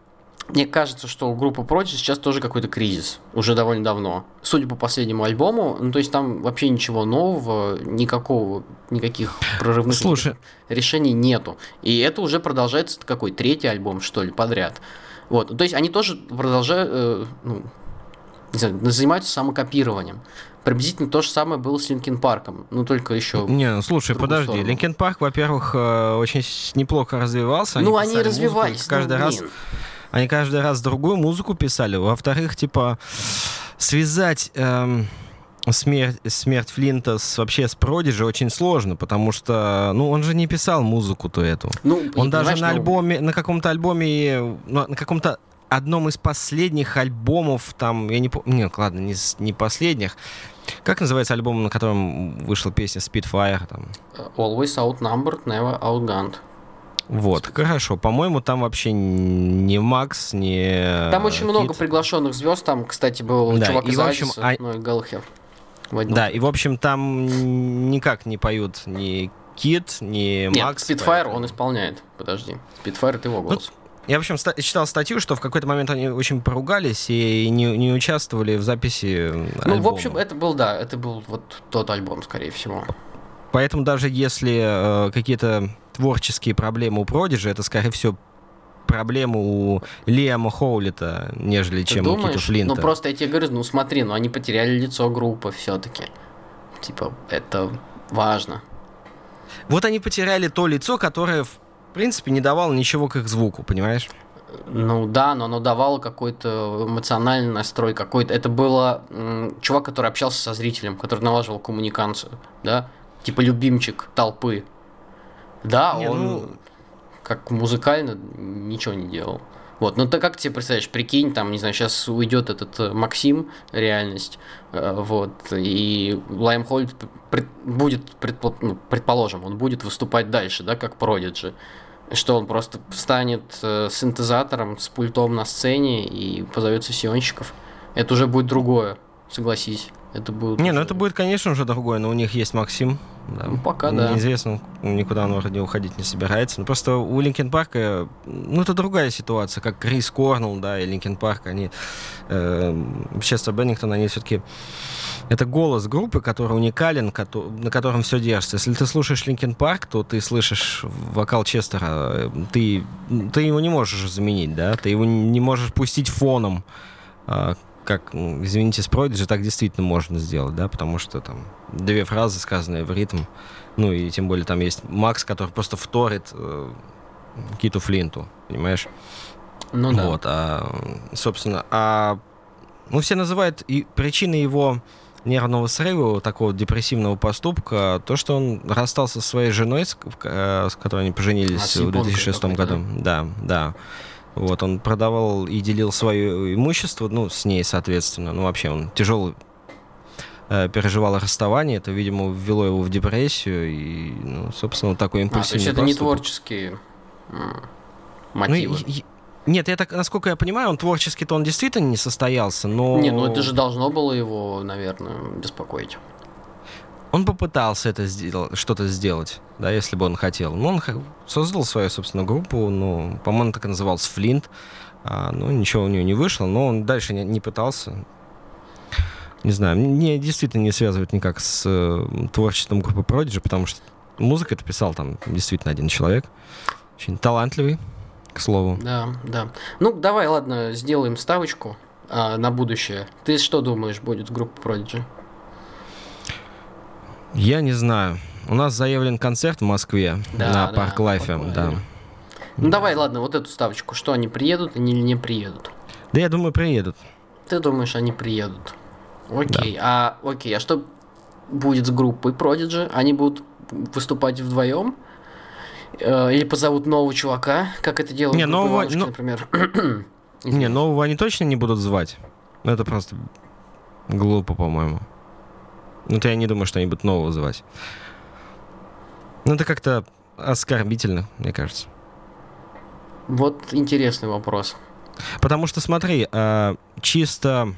мне кажется, что у группы Prodigy сейчас тоже какой-то кризис, уже довольно давно. Судя по последнему альбому, ну то есть там вообще ничего нового, никакого, никаких прорывных Слушай. решений нету. И это уже продолжается какой третий альбом, что ли, подряд. Вот, то есть они тоже продолжают, э, ну, не знаю, занимаются самокопированием. Приблизительно то же самое было с Linkin Park ом, ну только еще... Не, ну, слушай, подожди. сторону. Linkin Park, во-первых, э, очень неплохо развивался. ну, они музыку, развивались, ну, каждый раз блин. Они каждый раз другую музыку писали. Во-вторых, типа, связать эм, смерть, смерть Флинта с, вообще с Продиджи очень сложно, потому что, ну, он же не писал музыку-то эту. Ну, Он даже на ну, альбоме, на каком-то альбоме, на каком-то одном из последних альбомов, там, я не помню, нет, ладно, не, не последних. Как называется альбом, на котором вышла песня Spitfire? Там? Always outnumbered, never outgunned. Вот, хорошо. По-моему, там вообще не Макс, не Там очень много Кит. приглашенных звезд. Там, кстати, был Да, чувак и, из в общем, Адиса, а- ну и Галхер. Да, и в общем там никак не поют ни Кит, ни Нет, Макс. Spitfire поэтому- он исполняет. Подожди. Спитфайр это его голос. Я, в общем, ста- читал статью, что в какой-то момент они очень поругались и не, не участвовали в записи ну, альбома. в общем, это был, да, это был вот тот альбом, скорее всего. Поэтому даже если э, какие-то творческие проблемы у Продиджи, это, скорее всего, проблемы у Лиама Хоулита, нежели Ты чем у Кита думаешь? Флинта. Ну, просто я тебе говорю, ну, смотри, ну, они потеряли лицо группы все-таки. Типа, это важно. Вот они потеряли то лицо, которое, в принципе, не давало ничего к их звуку, понимаешь? Ну да, но оно давало какой-то эмоциональный настрой, какой-то. Это было чувак, который общался со зрителем, который налаживал коммуникацию, да, типа любимчик толпы. Да, Не, он ну- как музыкально ничего не делал. Вот, ну ты как тебе представляешь, прикинь, там, не знаю, сейчас уйдет этот э, Максим, реальность, э, вот, и Лайм Холд пред- будет, предпо- ну, предположим, он будет выступать дальше, да, как Продиджи. Что он просто встанет э, синтезатором, с пультом на сцене и позовет сессионщиков. Это уже будет другое, согласись. Это будет. Не, ну уже- это будет, конечно же, другое, но у них есть Максим. да. Ну, пока да. Неизвестно, никуда он вроде уходить не собирается. Но просто у Linkin Park а, ну, это другая ситуация, как Крис Корнелл, да, и Linkin Park, они, э, Честер Беннингтон, они все-таки, это голос группы, который уникален, кото- на котором все держится. Если ты слушаешь Linkin Park, то ты слышишь вокал Честера, э, ты, ты его не можешь заменить, да, ты его не можешь пустить фоном, а, как, ну, извините, с Prodigy так действительно можно сделать, да, потому что там две фразы, сказанные в ритм, ну и тем более там есть Макс, который просто вторит э, Киту Флинту, понимаешь? Ну да. Вот, а, собственно, а, ну, все называют и причиной его нервного срыва, такого депрессивного поступка, то, что он расстался со своей женой, с, э, с которой они А, поженились с в японкой 2006 какой-то, году. Да, да. Вот, он продавал и делил свое имущество, ну, с ней, соответственно. Ну, вообще, он тяжело э, переживал расставание, это, видимо, ввело его в депрессию, и, ну, собственно, такой А, то импульсивный есть это не творческие м, Ну, мотивы. и- и- нет, я так, насколько я понимаю, он творчески-то он действительно не состоялся, но... Не, ну это же должно было его, наверное, беспокоить. Он попытался это сделать, что-то сделать, да, если бы он хотел. Ну, он создал свою, собственно, группу, ну, по-моему, так и назывался Флинт. А, ну, ничего у него не вышло, но он дальше не, не пытался. Не знаю, мне действительно не связывает никак с э, творчеством группы Prodigy, потому что музыка это писал там действительно один человек. Очень талантливый, к слову. Да, да. Ну, давай, ладно, сделаем ставочку а, на будущее. Ты что думаешь, будет с группой Prodigy? Я не знаю. У нас заявлен концерт в Москве Да, на да, Park Live е, да. Ну, давай, ладно, вот эту ставочку. Что, они приедут или не приедут? Да я думаю, приедут. Ты думаешь, они приедут? Окей, а окей, а что будет с группой Prodigy? Они будут выступать вдвоем? Э, Или позовут нового чувака, как это делают Не, нового- Иванушки, ну- например? Не, нового они точно не будут звать. Ну, это просто глупо, по-моему. Ну, то я не думаю, что они будут нового звать. Ну, это как-то оскорбительно, мне кажется. Вот интересный вопрос. Потому что, смотри, э, чисто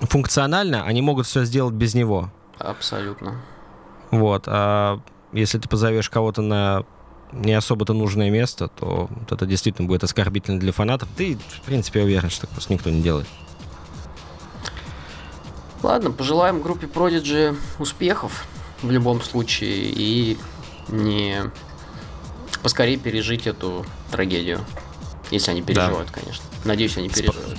функционально они могут все сделать без него. Абсолютно. Вот. А если ты позовешь кого-то на не особо-то нужное место, то вот это действительно будет оскорбительно для фанатов. Ты, в принципе, уверен, что так просто никто не делает. Ладно, пожелаем группе Prodigy успехов в любом случае и не поскорее пережить эту трагедию. Если они переживают, конечно. Надеюсь, они переживают.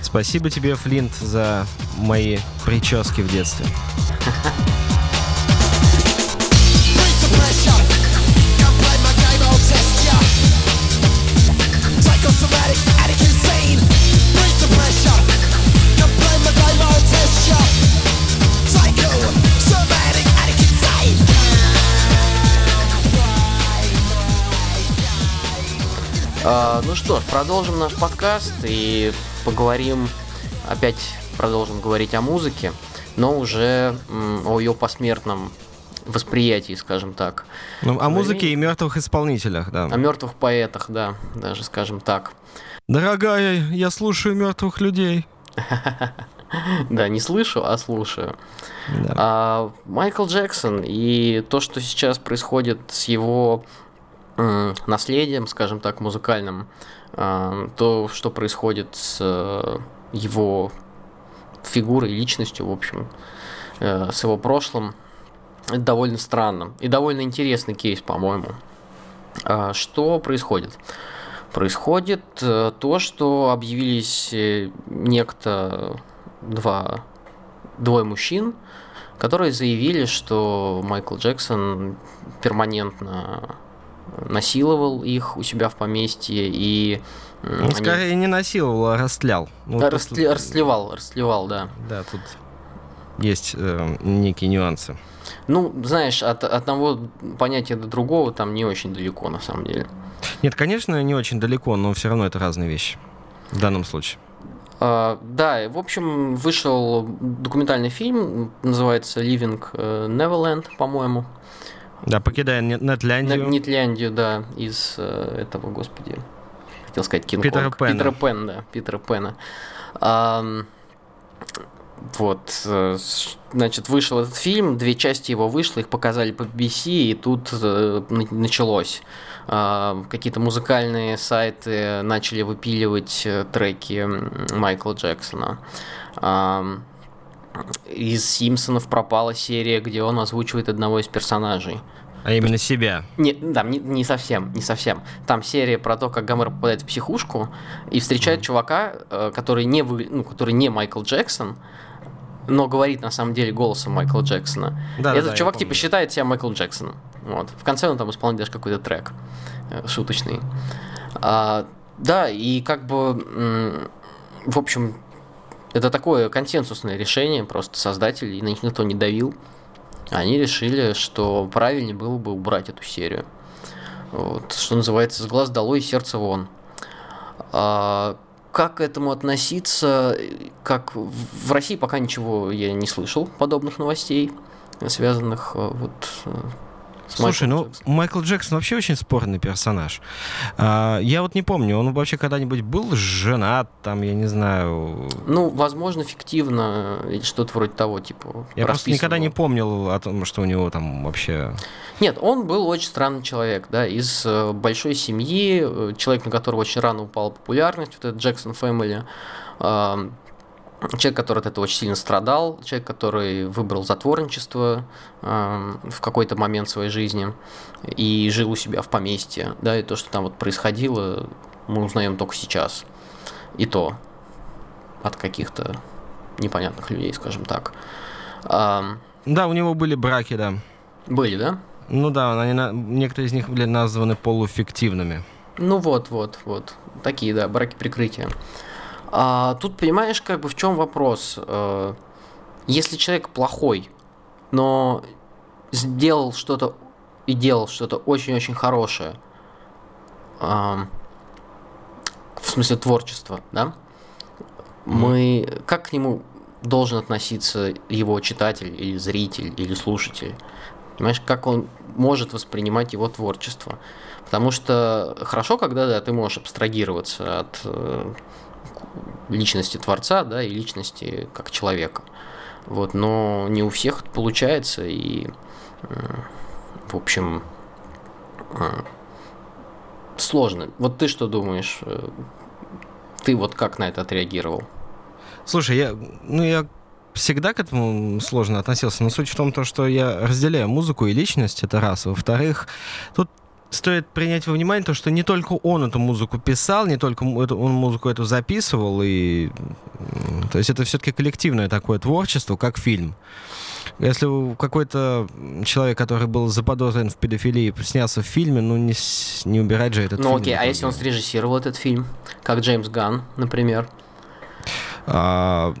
Спасибо тебе, Флинт, за мои прически в детстве. Breathe ну что ж, продолжим наш подкаст и поговорим, опять продолжим говорить о музыке, но уже о ее посмертном восприятии, скажем так. Ну, о музыке и мертвых исполнителях, да. О мертвых поэтах, да, даже скажем так. Дорогая, я слушаю мертвых людей. Да, не слышу, а слушаю. Да. А, Майкл Джексон и то, что сейчас происходит с его наследием, скажем так, музыкальным, а, то, что происходит с э, его фигурой, личностью, в общем, э, с его прошлым, это довольно странно. И довольно интересный кейс, по-моему. А, Что происходит? Происходит э, то, что объявились некто два двое мужчин, которые заявили, что Майкл Джексон перманентно насиловал их у себя в поместье и Он они- скорее не насиловал, а растлял. Ну, Да, тут- растле- растлевал, растлевал, да. Да, тут есть э, некие нюансы. Ну, знаешь, от одного понятия до другого там не очень далеко, на самом деле. Нет, конечно, не очень далеко, но все равно это разные вещи. В данном случае. А, да, в общем, вышел документальный фильм, называется Living э, Neverland, по-моему. Да, покидая Не- Нетляндию. Нитляндию, да, из э, этого, господи, хотел сказать Кинг Питера. Пэна. Питера Пэна, да, Питера Пэна. Ам, вот, э, значит, вышел этот фильм, две части его вышло, их показали по BBC, и тут э, на- началось. А, Какие-то музыкальные сайты начали выпиливать треки Майкла Джексона. Из Симпсонов пропала серия, где он озвучивает одного из персонажей. А именно себя. Не, да, не, не совсем, не совсем. Там серия про то, как Гомер попадает в психушку и встречает чувака, э, который не, вы, ну, который не Майкл Джексон, но говорит на самом деле голосом Майкла Джексона. Да, этот да, чувак типа считает себя Майкл Джексоном. Вот. В конце он там исполняет даже какой-то трек э, шуточный. А, да, и как бы, в общем, это такое консенсусное решение, просто создатели, и на них никто не давил. Они решили, что правильнее было бы убрать эту серию. Вот, что называется, с глаз долой, сердце вон. А, как к этому относиться? Как в России пока ничего я не слышал подобных новостей, связанных э, вот э, с Слушай, ну. Майкл Джексон вообще очень спорный персонаж. А, я вот не помню, он вообще когда-нибудь был женат, там, я не знаю. Ну, возможно, фиктивно или что-то вроде того, типа. Я просто никогда не помнил о том, что у него там вообще. Нет, он был очень странный человек, да, из э, большой семьи, э, человек, на которого очень рано упала популярность, вот этот Джексон Фэмили. Человек, который от этого очень сильно страдал, человек, который выбрал затворничество э, в какой-то момент своей жизни и жил у себя в поместье, да, и то, что там вот происходило, мы узнаем только сейчас. И то от каких-то непонятных людей, скажем так. Ам, Да, у него были браки, да. были, да? Ну да, они некоторые из них были названы полуфиктивными. Ну вот, вот, вот. Такие, да, браки прикрытия. А, тут понимаешь, как бы в чем вопрос? Э, Если человек плохой, но сделал что-то и делал что-то очень-очень хорошее, в смысле творчества, да? Мы как к нему должен относиться его читатель или зритель или слушатель? Понимаешь, как он может воспринимать его творчество? Потому что хорошо, когда да, ты можешь абстрагироваться от э, личности творца, да, и личности как человека. Вот, но не у всех это получается, и, э, в общем, э, сложно. Вот ты что думаешь? Э, Ты вот как на это отреагировал? Слушай, я, ну я всегда к этому сложно относился, но суть в том, то, что я разделяю музыку и личность, это раз. Во-вторых, тут стоит принять во внимание то, что не только он эту музыку писал, не только эту- он музыку эту записывал, и то есть это все-таки коллективное такое творчество, как фильм. Если какой-то человек, который был заподозрен в педофилии, снялся в фильме, ну не, не убирать же этот Ну фильм. окей, в а если он срежиссировал этот фильм, как Джеймс Ганн, например? А,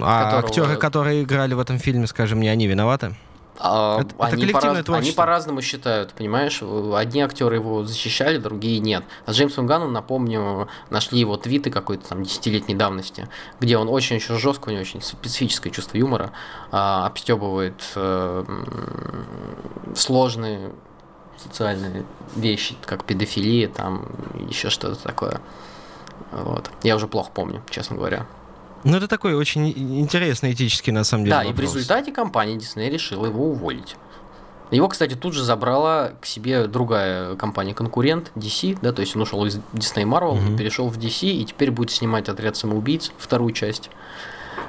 а актеры, которые играли в этом фильме, скажем, не они виноваты? А, Это- это они, коллективное пораз- они по-разному считают, понимаешь? Одни актеры его защищали, другие нет. А с Джеймсом Ганном, напомню, нашли его твиты какой-то там десятилетней давности, где он очень-очень жестко, у него очень специфическое чувство юмора, а, обстебывает э, м, сложные социальные вещи, как педофилия, там еще что-то такое. Вот. Я уже плохо помню, честно говоря. Ну, это такой очень интересный этический, на самом деле, Да, и в вопрос. результате компания Disney решила его уволить. Его, кстати, тут же забрала к себе другая компания-конкурент, DC, да, то есть он ушел из Disney Marvel, Мгм. перешел в DC и теперь будет снимать «Отряд самоубийц», вторую часть.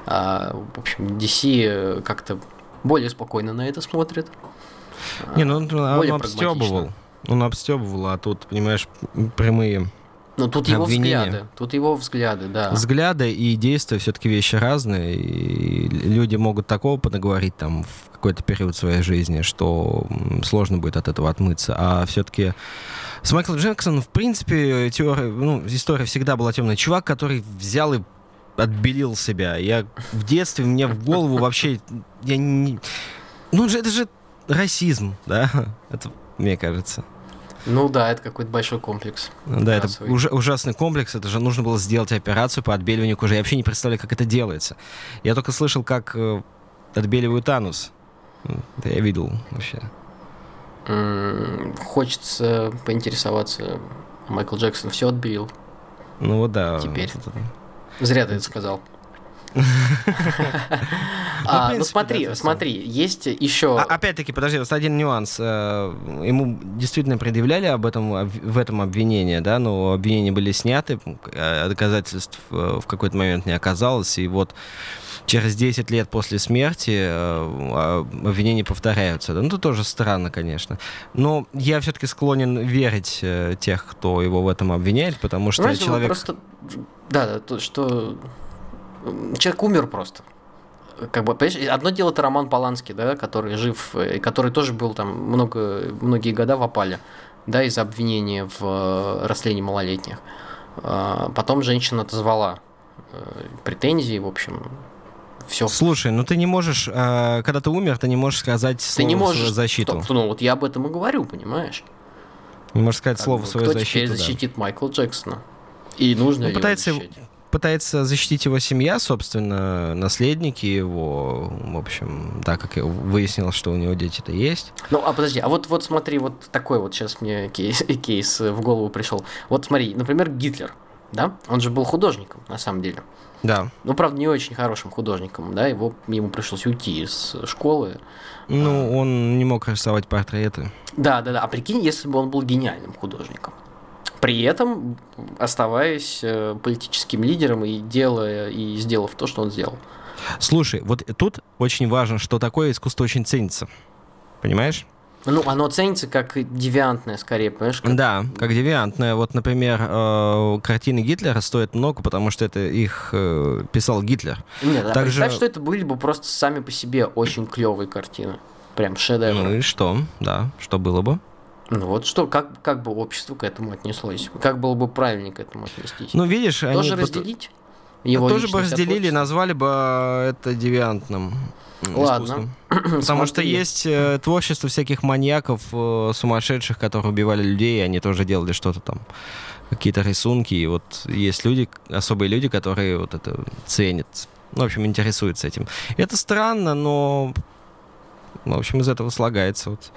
А, в общем, DC э, как-то более спокойно на это смотрит. Не, ну он, он более обстебывал. прагматично. Он обстебывал, а тут, понимаешь, прямые Но тут его Обвинения. взгляды, тут его взгляды, да. взгляды и действия все-таки вещи разные. И люди могут такого понаговорить там в какой-то период своей жизни, что сложно будет от этого отмыться. А все-таки с Майклом Джексоном, в принципе, теория, ну, история всегда была темная. Чувак, который взял и отбелил себя. Я в детстве, мне в голову вообще... Я не... Ну, это же расизм, да? Это, мне кажется. Ну да, это какой-то большой комплекс. Да, это уж- ужасный комплекс. Это же нужно было сделать операцию по отбеливанию кожи. Я вообще не представляю, как это делается. Я только слышал, как э, отбеливают анус. Это я видел вообще. М, Хочется поинтересоваться, Майкл Джексон все отбил. Ну вот да. Теперь. вот это. Зря ты это сказал. В А, Ну смотри, да, смотри, есть еще... А- опять-таки, подожди, вот один нюанс. Э, Ему действительно предъявляли об этом, в этом обвинения, да, но обвинения были сняты, а доказательств э, в какой-то момент не оказалось, и вот через 10 лет после смерти э, а, обвинения повторяются. Да, Ну, это тоже странно, конечно. Но я все-таки склонен верить э, тех, кто его в этом обвиняет, потому что вы человек... просто... Да, да, то, что... Человек умер просто. Как бы, понимаешь, одно дело это Роман Поланский, да, который жив, э, и который тоже был там много, многие года в опале, да, из-за обвинения в э, растлении малолетних. А, Потом женщина отозвала э, претензии, в общем, все Слушай, ну ты не можешь, когда ты умер, ты не можешь сказать Ты слово не в можешь... защиту. Кто- ну вот я об этом и говорю, понимаешь? Не можешь сказать Как слово бы, свою кто теперь защиту. да. защитит Майкла Джексона? И нужно Ну, пытается защищать? Пытается защитить его семья, собственно, наследники его, в общем, да, как я выяснилось, что у него дети-то есть. Ну, а подожди, а вот, вот смотри, вот такой вот сейчас мне кейс, кейс в голову пришел. Вот смотри, например, Гитлер, да? Он же был художником, на самом деле. Да. Ну, правда, не очень хорошим художником, да? Его, ему пришлось уйти из школы. Ну, он не мог рисовать портреты. Да, да, да. А прикинь, если бы он был гениальным художником. При этом оставаясь э, политическим лидером и делая и сделав то, что он сделал. Слушай, вот тут очень важно, что такое искусство очень ценится. Понимаешь? Ну, оно ценится как девиантное, скорее, понимаешь? как- Да, как девиантное. Вот, например, э, картины Гитлера стоят много, потому что это их э, писал Гитлер. Нет, а Также- представь, что это были бы просто сами по себе очень клевые картины. Прям шедевры. Ну и что? Да, что было бы? Ну вот что, как, как бы общество к этому отнеслось? Как было бы правильно к этому отнестись? Ну, видишь, они... Тоже вот- разделить? Его тоже бы разделили, назвали бы э, это девиантным Ладно. Потому что Смотри. есть э, творчество всяких маньяков, э, сумасшедших, которые убивали людей, и они тоже делали что-то там, какие-то рисунки. И вот есть люди, особые люди, которые вот это ценят. Ну, в общем, интересуются этим. Это странно, но, в общем, из этого слагается вот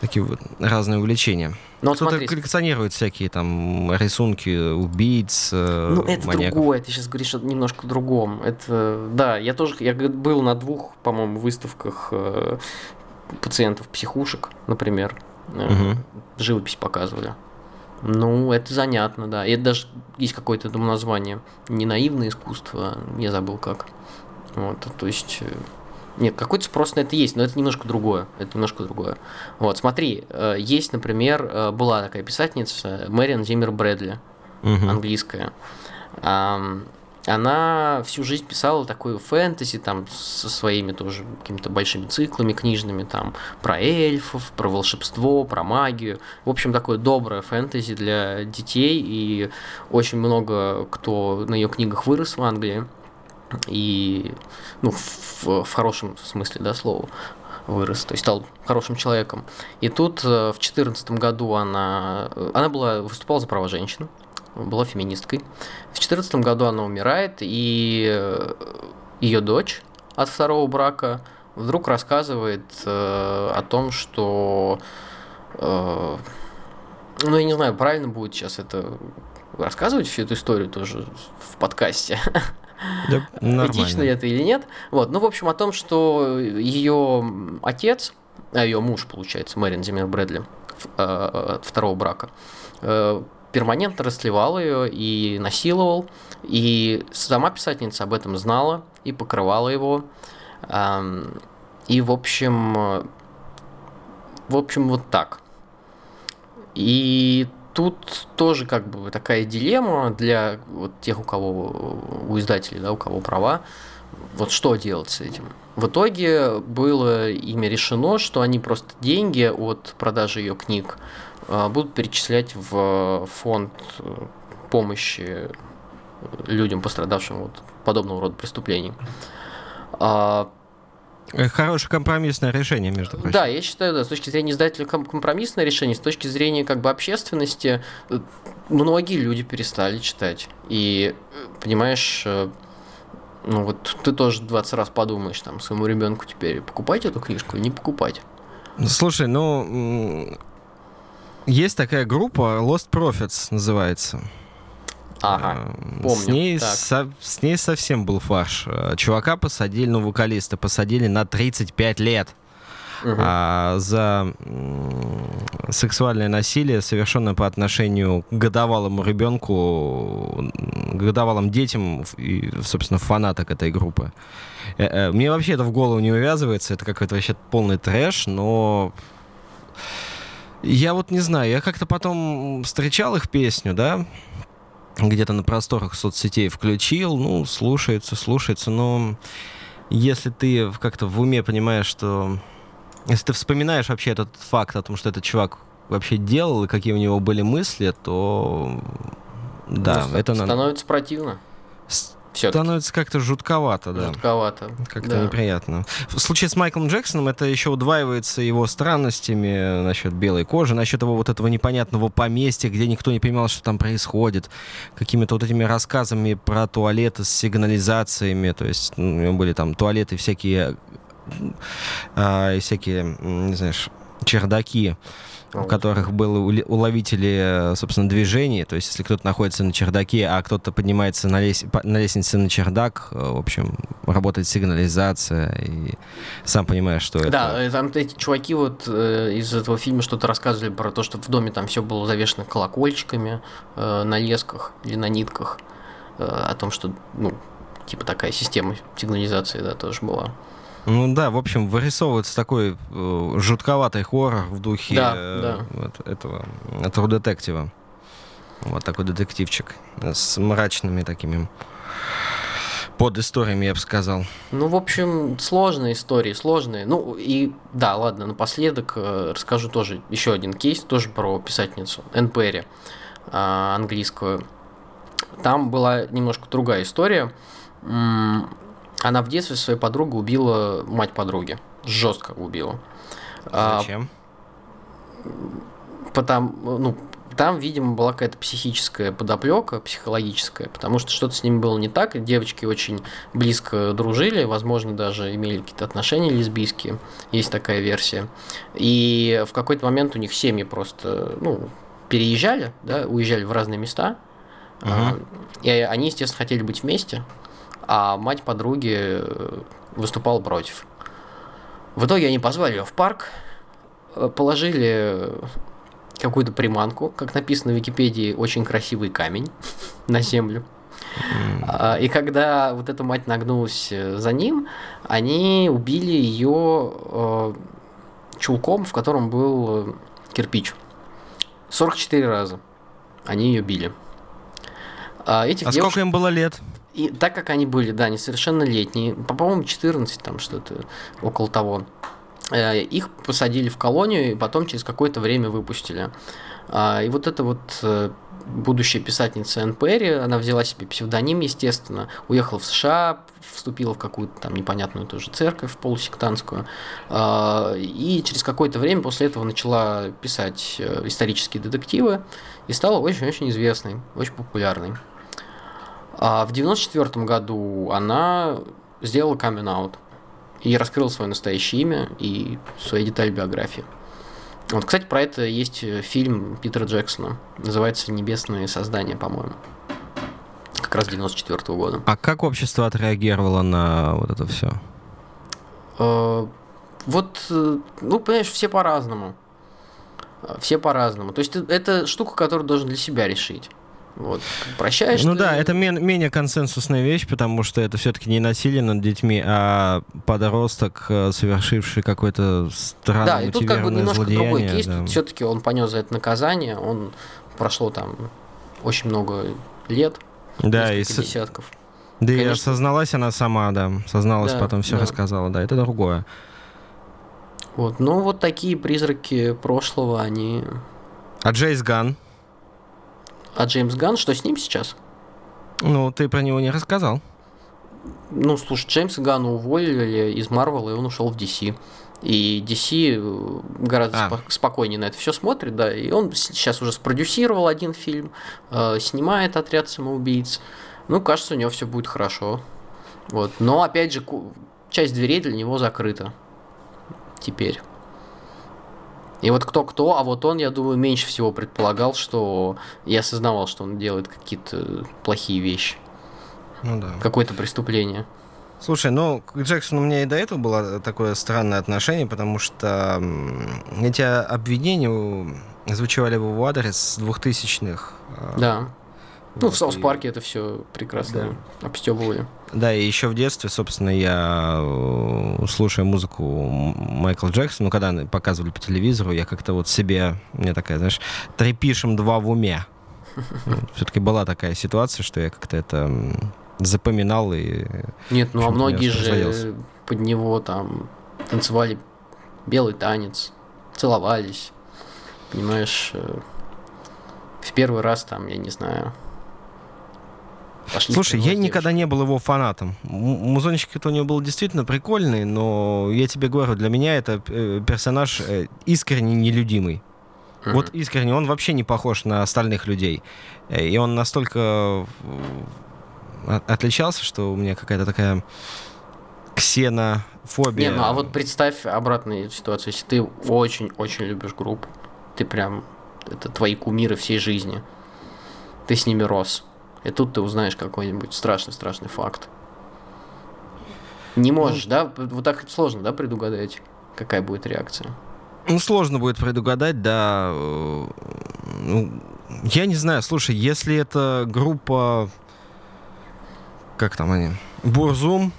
такие вот разные увлечения. Ну вот Кто-то смотри, коллекционирует всякие там рисунки убийц, э, Ну, это маньяков. другое, ты сейчас говоришь о немножко другом. Это, да, я тоже, я был на двух, по-моему, выставках э, пациентов психушек, например. Э, Мгм. Живопись показывали. Ну, это занятно, да. И это даже есть какое-то там название. Не наивное искусство, я забыл как. Вот, то есть, э, Нет, какой-то спрос на это есть, но это немножко другое. Это немножко другое. Вот, смотри, э, есть, например, э, была такая писательница Мэриан Зиммер Брэдли, Мгм. английская. Она всю жизнь писала такую фэнтези, там, со своими тоже какими-то большими циклами книжными, там, про эльфов, про волшебство, про магию. В общем, такое доброе фэнтези для детей, и очень много кто на ее книгах вырос в Англии и ну, в, в хорошем смысле, да, слова вырос, то есть стал хорошим человеком. И тут э, в 2014 году она, э, она была, выступала за права женщин, была феминисткой. В 2014 году она умирает, и ее дочь от второго брака вдруг рассказывает э, о том, что э, ну, я не знаю, правильно будет сейчас это рассказывать всю эту историю тоже в подкасте. Да. Этично ли это или нет. Вот, ну, в общем, о том, что ее отец, а ее муж, получается, Мэрин Зиммер Брэдли, э, от второго брака, э, перманентно расслевал ее и насиловал. И сама писательница об этом знала и покрывала его. И, в общем, э, в общем, вот так. И тут тоже как бы такая дилемма для вот тех, у кого у издателей, да, у кого права, вот что делать с этим. В итоге было ими решено, что они просто деньги от продажи ее книг а, будут перечислять в фонд э, помощи людям, пострадавшим от подобного рода преступлений. Э, Хорошее компромиссное решение, между прочим. да, я считаю, да, с точки зрения издателя ком- компромиссное решение, с точки зрения как бы общественности, э, многие люди перестали читать. И, э, понимаешь, ну вот ты тоже 20 раз подумаешь там своему ребенку теперь, покупать эту книжку или не покупать. Слушай, ну есть такая группа Lost Profits называется. Ага, Э, помню. С ней, Так. со- с ней совсем был фарш. Э, Чувака посадили, ну, вокалиста посадили на 35 лет Мгм. а, за сексуальное насилие, совершенное по отношению к годовалому ребенку, м, годовалым детям и, собственно, фанаток этой группы. Э, Мне вообще это в голову не увязывается, это какой-то вообще полный трэш, но я вот не знаю, я как-то потом встречал их песню, да, где-то на просторах соцсетей включил, ну, слушается, слушается, но если ты как-то в уме понимаешь, что... Если ты вспоминаешь вообще этот факт о том, что этот чувак вообще делал и какие у него были мысли, то... Да, Ну, это надо... становится противно. Все Становится как-то жутковато, да. жутковато. Как-то Да. неприятно. В случае с Майклом Джексоном это еще удваивается его странностями насчет белой кожи, насчет его вот этого непонятного поместья, где никто не понимал, что там происходит, какими-то вот этими рассказами про туалеты с сигнализациями, то есть ну, у него были там туалеты всякие, и всякие, не знаешь, чердаки, в которых было ули- уловители, э, собственно, движений. То есть, если кто-то находится на чердаке, а кто-то поднимается на, лес- на лестнице на чердак, э, в общем, работает сигнализация, и сам понимаешь, что это. Да, э, там эти чуваки вот из этого фильма что-то рассказывали про то, что в доме там все было завешено колокольчиками на лесках или на нитках, о том, что, ну, типа такая система сигнализации, да, тоже была. Ну да, в общем, вырисовывается такой э, жутковатый хоррор в духе Да, э, да. вот этого э, True детектива. Вот такой детективчик э, с мрачными такими под историями, я бы сказал. Ну, в общем, сложные истории, сложные. Ну, и да, ладно, напоследок э, расскажу тоже еще один кейс, тоже про писательницу Энн Перри, а, английскую. Там была немножко другая история. М, Она в детстве своей подругой убила мать подруги. Жестко убила. А, Зачем? Потом, ну, там, видимо, была какая-то психическая подоплека, психологическая, потому что что-то с ними было не так. Девочки очень близко дружили, возможно, даже имели какие-то отношения лесбийские. Есть такая версия. И в какой-то момент у них семьи просто, ну, переезжали, да, уезжали в разные места. А, И они, естественно, хотели быть вместе, а мать подруги э, выступала против. В итоге они позвали ее в парк, э, положили какую-то приманку, как написано в Википедии, очень красивый камень на землю. А, И когда вот эта мать нагнулась э, за ним, они убили ее чулком, в котором был кирпич. 44 раза они ее били. А этих А девушек- сколько им было лет? И так как они были, да, несовершеннолетние, по- по-моему, 14 там что-то около того, э, их посадили в колонию и потом через какое-то время выпустили. А, И вот эта вот э, будущая писательница Энн Перри, она взяла себе псевдоним, естественно, уехала в США, вступила в какую-то там непонятную тоже церковь полусектантскую, а, и через какое-то время после этого начала писать э, исторические детективы и стала очень-очень известной, очень популярной. А в 94 году она сделала камин-аут и раскрыла свое настоящее имя и свои детали биографии. Вот, кстати, про это есть э, фильм Питера Джексона. Называется «Небесные создания», по-моему. Как раз 94 года. А как общество отреагировало на вот это все? Э, Вот, э, ну, понимаешь, все по-разному. Э, Все по-разному. То есть это штука, которую должен для себя решить. Вот. Прощаешь Ну ты- да, это мен- менее консенсусная вещь, потому что это все-таки не насилие над детьми, а подросток, э, совершивший какое-то странное Да, и тут как бы немножко другой кейс. да. Все-таки он понес за это наказание. Он прошло там очень много лет, Да, и, десятков. да и конечно. созналась она сама, да, созналась, Да, потом все да. рассказала, да, это другое. Вот. Ну, вот такие призраки прошлого, они... А Джейс Ган, А Джеймс Ганн, что с ним сейчас? ну, ты про него не рассказал. Ну, слушай, Джеймса Ганна уволили из Марвела, и он ушел в DC. И DC э, гораздо А. спо- спокойнее на это все смотрит, да. И он сейчас уже спродюсировал один фильм, э, снимает отряд самоубийц. Ну, кажется, у него все будет хорошо. Вот. Но опять же, часть дверей для него закрыта. Теперь. И вот кто-кто, а вот он, я думаю, меньше всего предполагал, что я осознавал, что он делает какие-то плохие вещи, Ну да. какое-то преступление. Слушай, ну, к Джексону у меня и до этого было такое странное отношение, потому что эти обвинения звучали в его адрес с двухтысячных. а, Да. Ну, в вот, Саус и- Парке это все прекрасно обстебывали. Да, и еще в детстве, собственно, я, э, слушая музыку Майкла Джексона, ну, когда показывали по телевизору, я как-то вот себе, мне такая, знаешь, три пишем, два в уме. Все-таки была такая ситуация, что я как-то это запоминал и... Нет, ну а многие же под него там танцевали белый танец, целовались. Понимаешь, э, в первый раз там, я не знаю. Пошли Слушай, я никогда не был его фанатом. М- Музончик это у него был действительно прикольный, но я тебе говорю, для меня это э, персонаж э, искренне нелюдимый. девушкой. Вот искренне, он вообще не похож на остальных людей. Э, И он настолько от- отличался, что у меня какая-то такая ксенофобия. Не, ну а вот представь обратную ситуацию, если ты очень-очень любишь группу, ты прям, это твои кумиры всей жизни, ты с ними рос, и тут ты узнаешь какой-нибудь страшный-страшный факт. Не можешь, да? Вот так сложно, да, предугадать, какая будет реакция? Ну, сложно будет предугадать, да. Ну, я не знаю, слушай, если это группа... Как там они? Бурзум,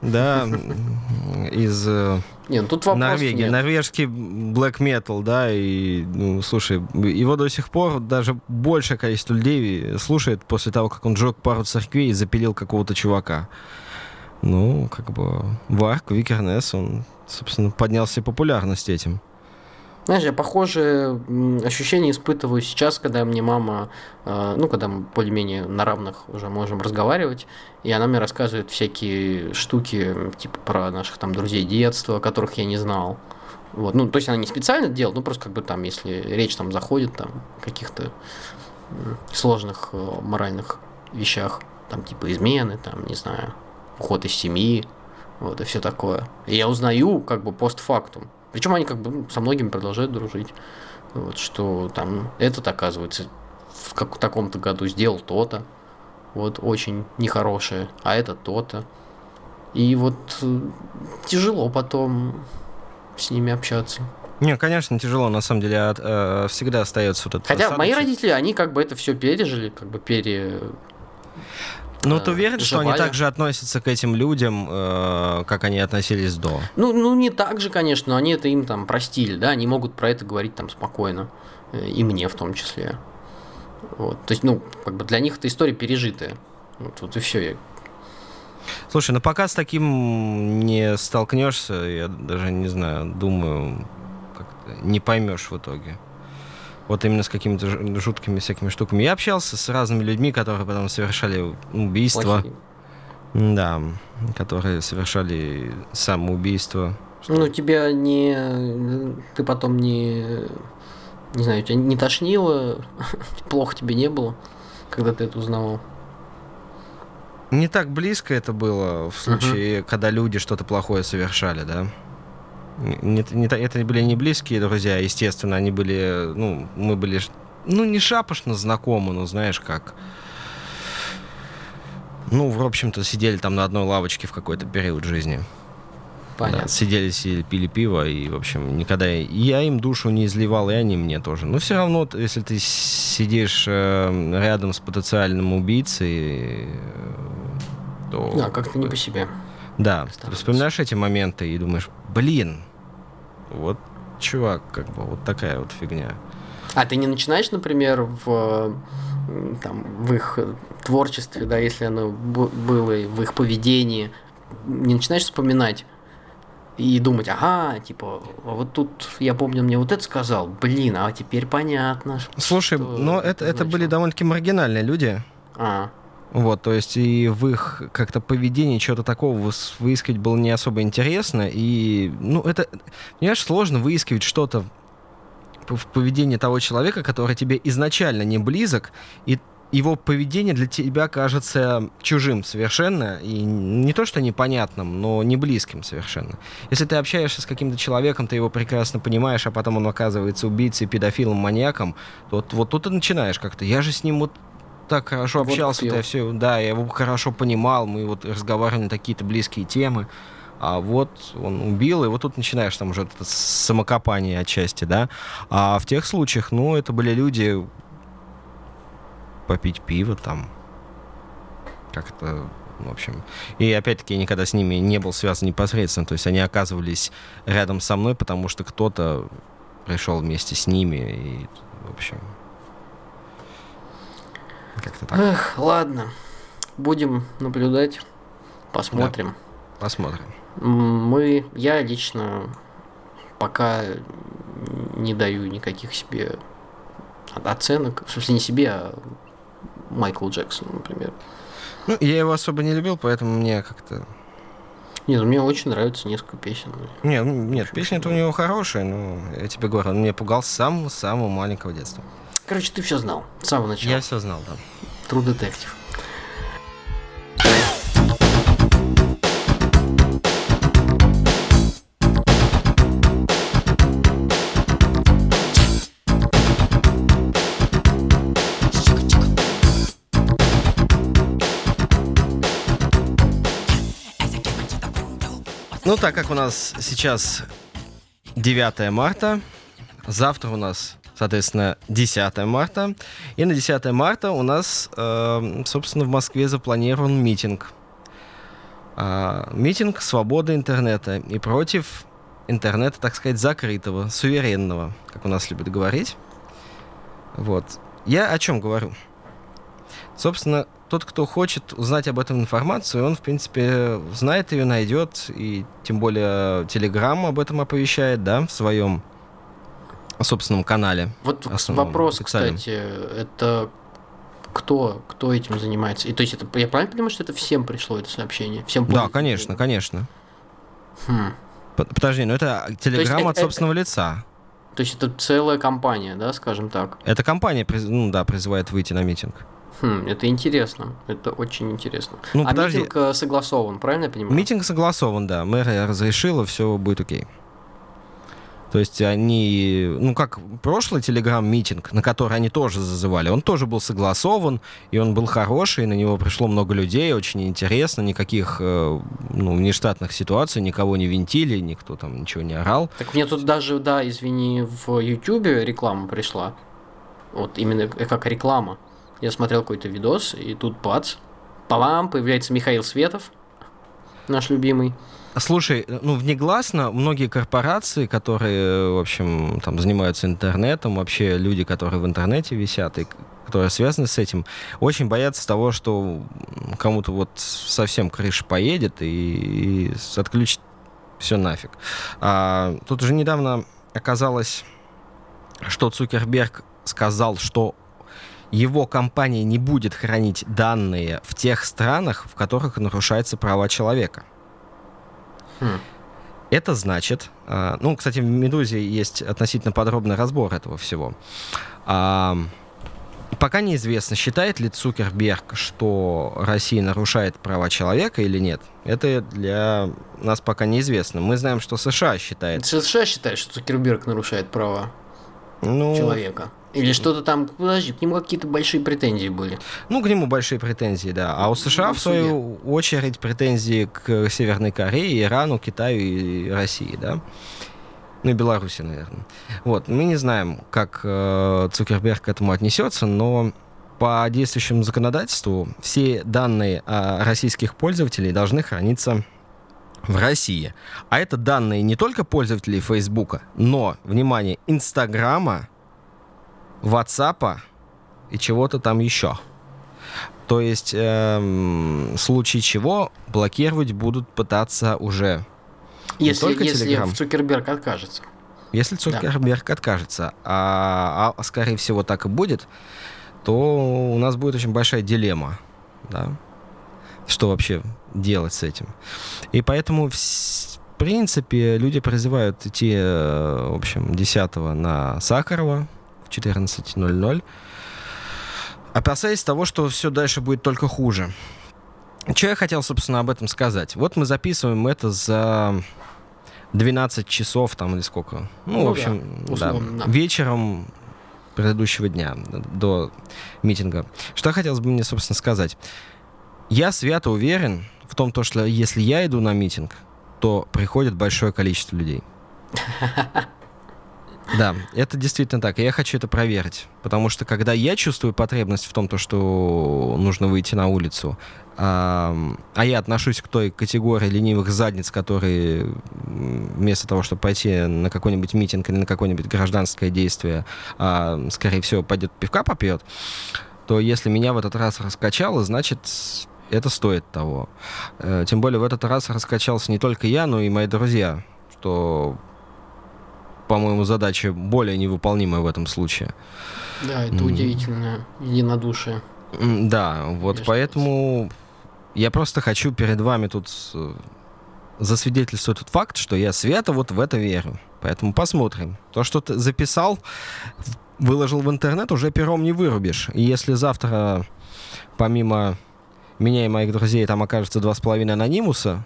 да, из э, Не, ну тут вопрос Норвегии. нет. Норвежский black metal, да, и, ну, слушай, его до сих пор даже большее количество людей слушает после того, как он сжег пару церквей и запилил какого-то чувака. Ну, как бы, Варк, Викернес, он, собственно, поднялся популярность этим. Знаешь, я похожие ощущения испытываю сейчас, когда мне мама, э, ну, когда мы более-менее на равных уже можем разговаривать, и она мне рассказывает всякие штуки, типа про наших там друзей детства, которых я не знал. Вот, ну, то есть она не специально это делает, ну, просто как бы там, если речь там заходит там каких-то сложных э, моральных вещах, там, типа измены, там, не знаю, уход из семьи, вот, и все такое. И я узнаю, как бы, постфактум. Причем они как бы ну, со многими продолжают дружить. Вот, что там этот, оказывается, в как- таком-то году сделал то-то. Вот, очень нехорошее. А это то-то. И вот э, тяжело потом с ними общаться. Не, конечно, тяжело, на самом деле, от- э, всегда остается вот этот Хотя мои осадочек. родители, они как бы это все пережили, как бы пере... Ну, ты э, уверен, что они так же относятся к этим людям, э, как они относились до? Ну, ну, не так же, конечно, но они это им там простили, да, они могут про это говорить там спокойно, э, и мне в том числе. Вот, то есть, ну, как бы для них эта история пережитая. Вот, вот и все. Слушай, ну пока с таким не столкнешься, я даже не знаю, думаю, как-то не поймешь в итоге. Вот именно с какими-то жуткими всякими штуками. Я общался с разными людьми, которые потом совершали убийство. Да, которые совершали самоубийство. Ну, тебя не... Ты потом не... Не знаю, тебя не тошнило, плохо тебе не было, когда ты это узнавал. Не так близко это было в случае, когда люди что-то плохое совершали, да? Не, не это были не близкие друзья, естественно, они были, ну, мы были, ну, не шапошно знакомы, но знаешь как. Ну, в общем-то, сидели там на одной лавочке в какой-то период жизни. Понятно. Да, сидели, сидели, пили пиво, и, в общем, никогда я им душу не изливал, и они мне тоже. Но все равно, если ты сидишь э, рядом с потенциальным убийцей, э, то... Да, как-то не по себе. Да, становится. вспоминаешь эти моменты и думаешь, блин, вот чувак, как бы вот такая вот фигня. А ты не начинаешь, например, в, там, в их творчестве, да, если оно было, в их поведении, не начинаешь вспоминать и думать, ага, типа, а вот тут, я помню, мне вот это сказал, блин, а теперь понятно. Слушай, что но это, это были значило». довольно-таки маргинальные люди. А, Вот, то есть и в их как-то поведении чего-то такого выискивать было не особо интересно. И, ну, это, понимаешь, сложно выискивать что-то в поведении того человека, который тебе изначально не близок, и его поведение для тебя кажется чужим совершенно, и не то что непонятным, но не близким совершенно. Если ты общаешься с каким-то человеком, ты его прекрасно понимаешь, а потом он оказывается убийцей, педофилом, маньяком, то вот, вот тут ты начинаешь как-то. Я же с ним вот так хорошо общался, пил. я все, да, я его хорошо понимал, мы вот разговаривали на такие-то близкие темы. А вот он убил, и вот тут начинаешь там уже это самокопание отчасти, да. А в тех случаях, ну, это были люди попить пиво там. Как это, в общем. И опять-таки я никогда с ними не был связан непосредственно. То есть они оказывались рядом со мной, потому что кто-то пришел вместе с ними. И, в общем, как-то так. эх, ладно, будем наблюдать, посмотрим. Посмотрим. М, Мы, я лично пока не даю никаких себе оценок, в смысле не себе, а Майклу Джексону, например. Ну, я его особо не любил, поэтому мне как-то... Нет, мне очень нравится несколько песен. Не, ну, нет, песня-то у него хорошая, но я тебе говорю, он меня пугал с самого-самого маленького детства. Короче, ты все знал с самого начала. Я все знал, да. True Detective. Ну, так как у нас сейчас 9 марта, завтра у нас, соответственно, 10 марта, и на 10 марта у нас, э, собственно, в Москве запланирован митинг. А, митинг свободы интернета и против интернета, так сказать, закрытого, суверенного, как у нас любят говорить. Вот. Я о чем говорю? Собственно, тот, кто хочет узнать об этом информацию, он, в принципе, знает ее, найдет, и тем более Телеграм об этом оповещает, да, в своем собственном канале. Вот Основном, вопрос, официальном. кстати, это кто, кто этим занимается? И то есть это, я правильно понимаю, что это всем пришло это сообщение? Всем Да, конечно, конечно. Хм. Подожди, ну это Телеграм это- от собственного лица. То есть это целая компания, да, скажем так. Эта компания, ну да, призывает выйти на митинг. Хм, это интересно. Это очень интересно. Ну, а подожди. митинг э, согласован, правильно я понимаю? Митинг согласован, да. Мэр разрешила, все будет окей. То есть они, ну как прошлый телеграм-митинг, на который они тоже зазывали, он тоже был согласован, и он был хороший, на него пришло много людей, очень интересно, никаких э, ну, внештатных ситуаций, никого не винтили, никто там ничего не орал. Так мне тут даже, да, извини, в Ютубе реклама пришла. Вот именно как реклама. Я смотрел какой-то видос, и тут бац, Палам, появляется Михаил Светов, наш любимый. Слушай, ну, внегласно многие корпорации, которые, в общем, там занимаются интернетом, вообще люди, которые в интернете висят и которые связаны с этим, очень боятся того, что кому-то вот совсем крыша поедет и, и отключит все нафиг. А, тут уже недавно оказалось, что Цукерберг сказал, что его компания не будет хранить данные в тех странах, в которых нарушаются права человека. Хм. Это значит, а, ну, кстати, в «Медузе» есть относительно подробный разбор этого всего. А, Пока неизвестно, считает ли Цукерберг, что Россия нарушает права человека или нет. Это для нас пока неизвестно. Мы знаем, что США считает. США считает, что Цукерберг нарушает права Ну, человека. Или что-то там, подожди, к нему какие-то большие претензии были. ну, к нему большие претензии, да. А у США, Ну, в в свою очередь, претензии к Северной Корее, Ирану, Китаю и России, да. Ну и Беларуси, наверное. Вот, мы не знаем, как э, Цукерберг к этому отнесется, но по действующему законодательству все данные о российских пользователей должны храниться в России. А это данные не только пользователей Фейсбука, но, внимание, Инстаграма, Ватсапа и чего-то там еще. То есть, эм, в случае чего, блокировать будут пытаться уже Если, только если Telegram. Цукерберг откажется. Если Цукерберг откажется, а, а скорее всего так и будет, то у нас будет очень большая дилемма, да, что вообще делать с этим. И поэтому, в принципе, люди призывают идти, э, в общем, 10 на Сахарова в 14.00, опасаясь того, что все дальше будет только хуже. Что я хотел, собственно, об этом сказать? Вот мы записываем это за 12 часов там или сколько. Ну, Ну в общем, да, условно, да. вечером предыдущего дня до митинга. Что хотелось бы мне, собственно, сказать? Я свято уверен в том, то, что если я иду на митинг, то приходит большое количество людей. Да, это действительно так. И я хочу это проверить. Потому что когда я чувствую потребность в том, то, что нужно выйти на улицу, ам, а я отношусь к той категории ленивых задниц, которые вместо того, чтобы пойти на какой-нибудь митинг или на какое-нибудь гражданское действие, а, скорее всего, пойдет пивка попьет, то если меня в этот раз раскачало, значит, это стоит того. Э, Тем более в этот раз раскачался не только я, но и мои друзья, что, по-моему, задача более невыполнимая в этом случае. Да, это удивительное единодушие. Да, вот Конечно. поэтому я просто хочу перед вами тут э, засвидетельствовать тот факт, что я свято вот в это верю. Поэтому посмотрим. То, что ты записал, выложил в интернет, уже пером не вырубишь. И если завтра, помимо меня и моих друзей, там окажется два с половиной анонимуса,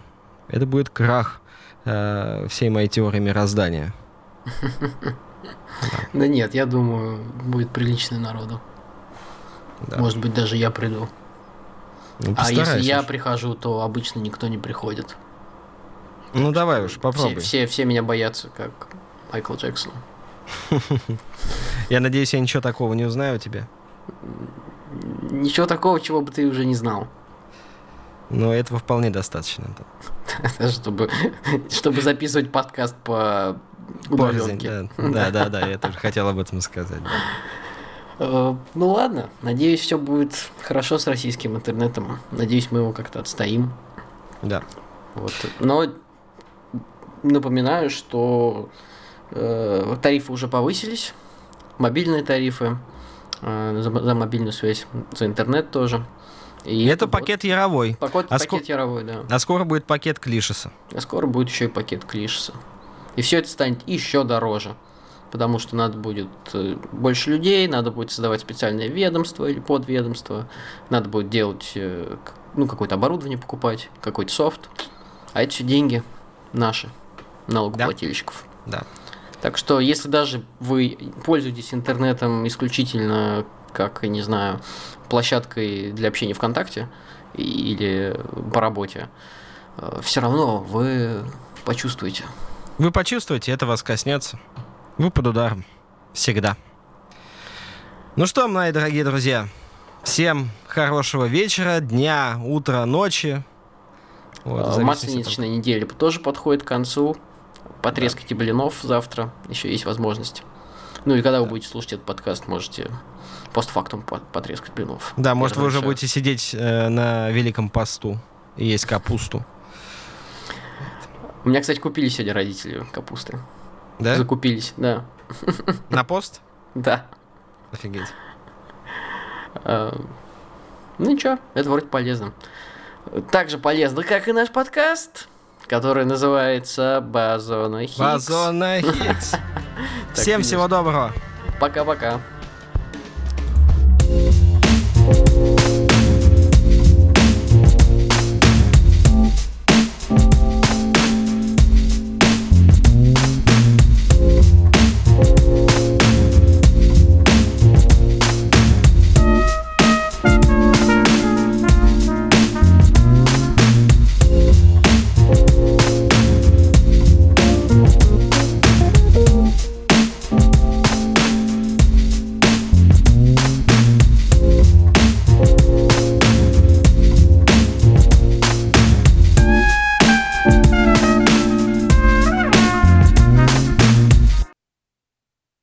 это будет крах э, всей моей теории мироздания. Да нет, я думаю, будет прилично народу. Может быть, даже я приду. Ну, а если я прихожу, то обычно никто не приходит. Ну, давай уж, попробуй. все, все меня боятся, как Майкл Джексон. Я надеюсь, я ничего такого не узнаю у тебя. Ничего такого, чего бы ты уже не знал. Но этого вполне достаточно. чтобы, чтобы записывать подкаст по Удаленке. Да, да, да, да, я тоже хотел об этом сказать. да. Э, Ну ладно, надеюсь, все будет хорошо с российским интернетом. Надеюсь, мы его как-то отстоим. Да. Вот. Но напоминаю, что э, тарифы уже повысились, мобильные тарифы э, за, за мобильную связь, за интернет тоже. И это вот пакет Яровой. Пакет, А пакет яровой, да. А скоро будет пакет Клишеса. А скоро будет еще и пакет Клишеса. И все это станет еще дороже. Потому что надо будет э, больше людей, надо будет создавать специальное ведомство или подведомство, надо будет делать, э, ну, какое-то оборудование покупать, какой-то софт. А это все деньги наши, налогоплательщиков. Да. Так что, если даже вы пользуетесь интернетом исключительно как, я не знаю, площадкой для общения ВКонтакте или по работе, все равно вы почувствуете. Вы почувствуете, это вас коснется. Вы под ударом. Всегда. Ну что, мои дорогие друзья, Всем хорошего вечера, дня, утра, ночи. Вот, А, зависимости от Масленичная неделя тоже подходит к концу. Потрескайте блинов завтра, еще есть возможность. Ну и когда вы будете слушать этот подкаст, можете постфактум по- потрескать блинов. Да, может, вы уже будете сидеть э, на великом посту и есть капусту. У меня, кстати, купили сегодня родители капусты. Да? Закупились, да. На пост? Да. Офигеть. А, Ну ничего, это вроде полезно. Так же полезно, как и наш подкаст, который называется Базона Хиггс. Базона Хиггс. Всем всего доброго. Пока-пока.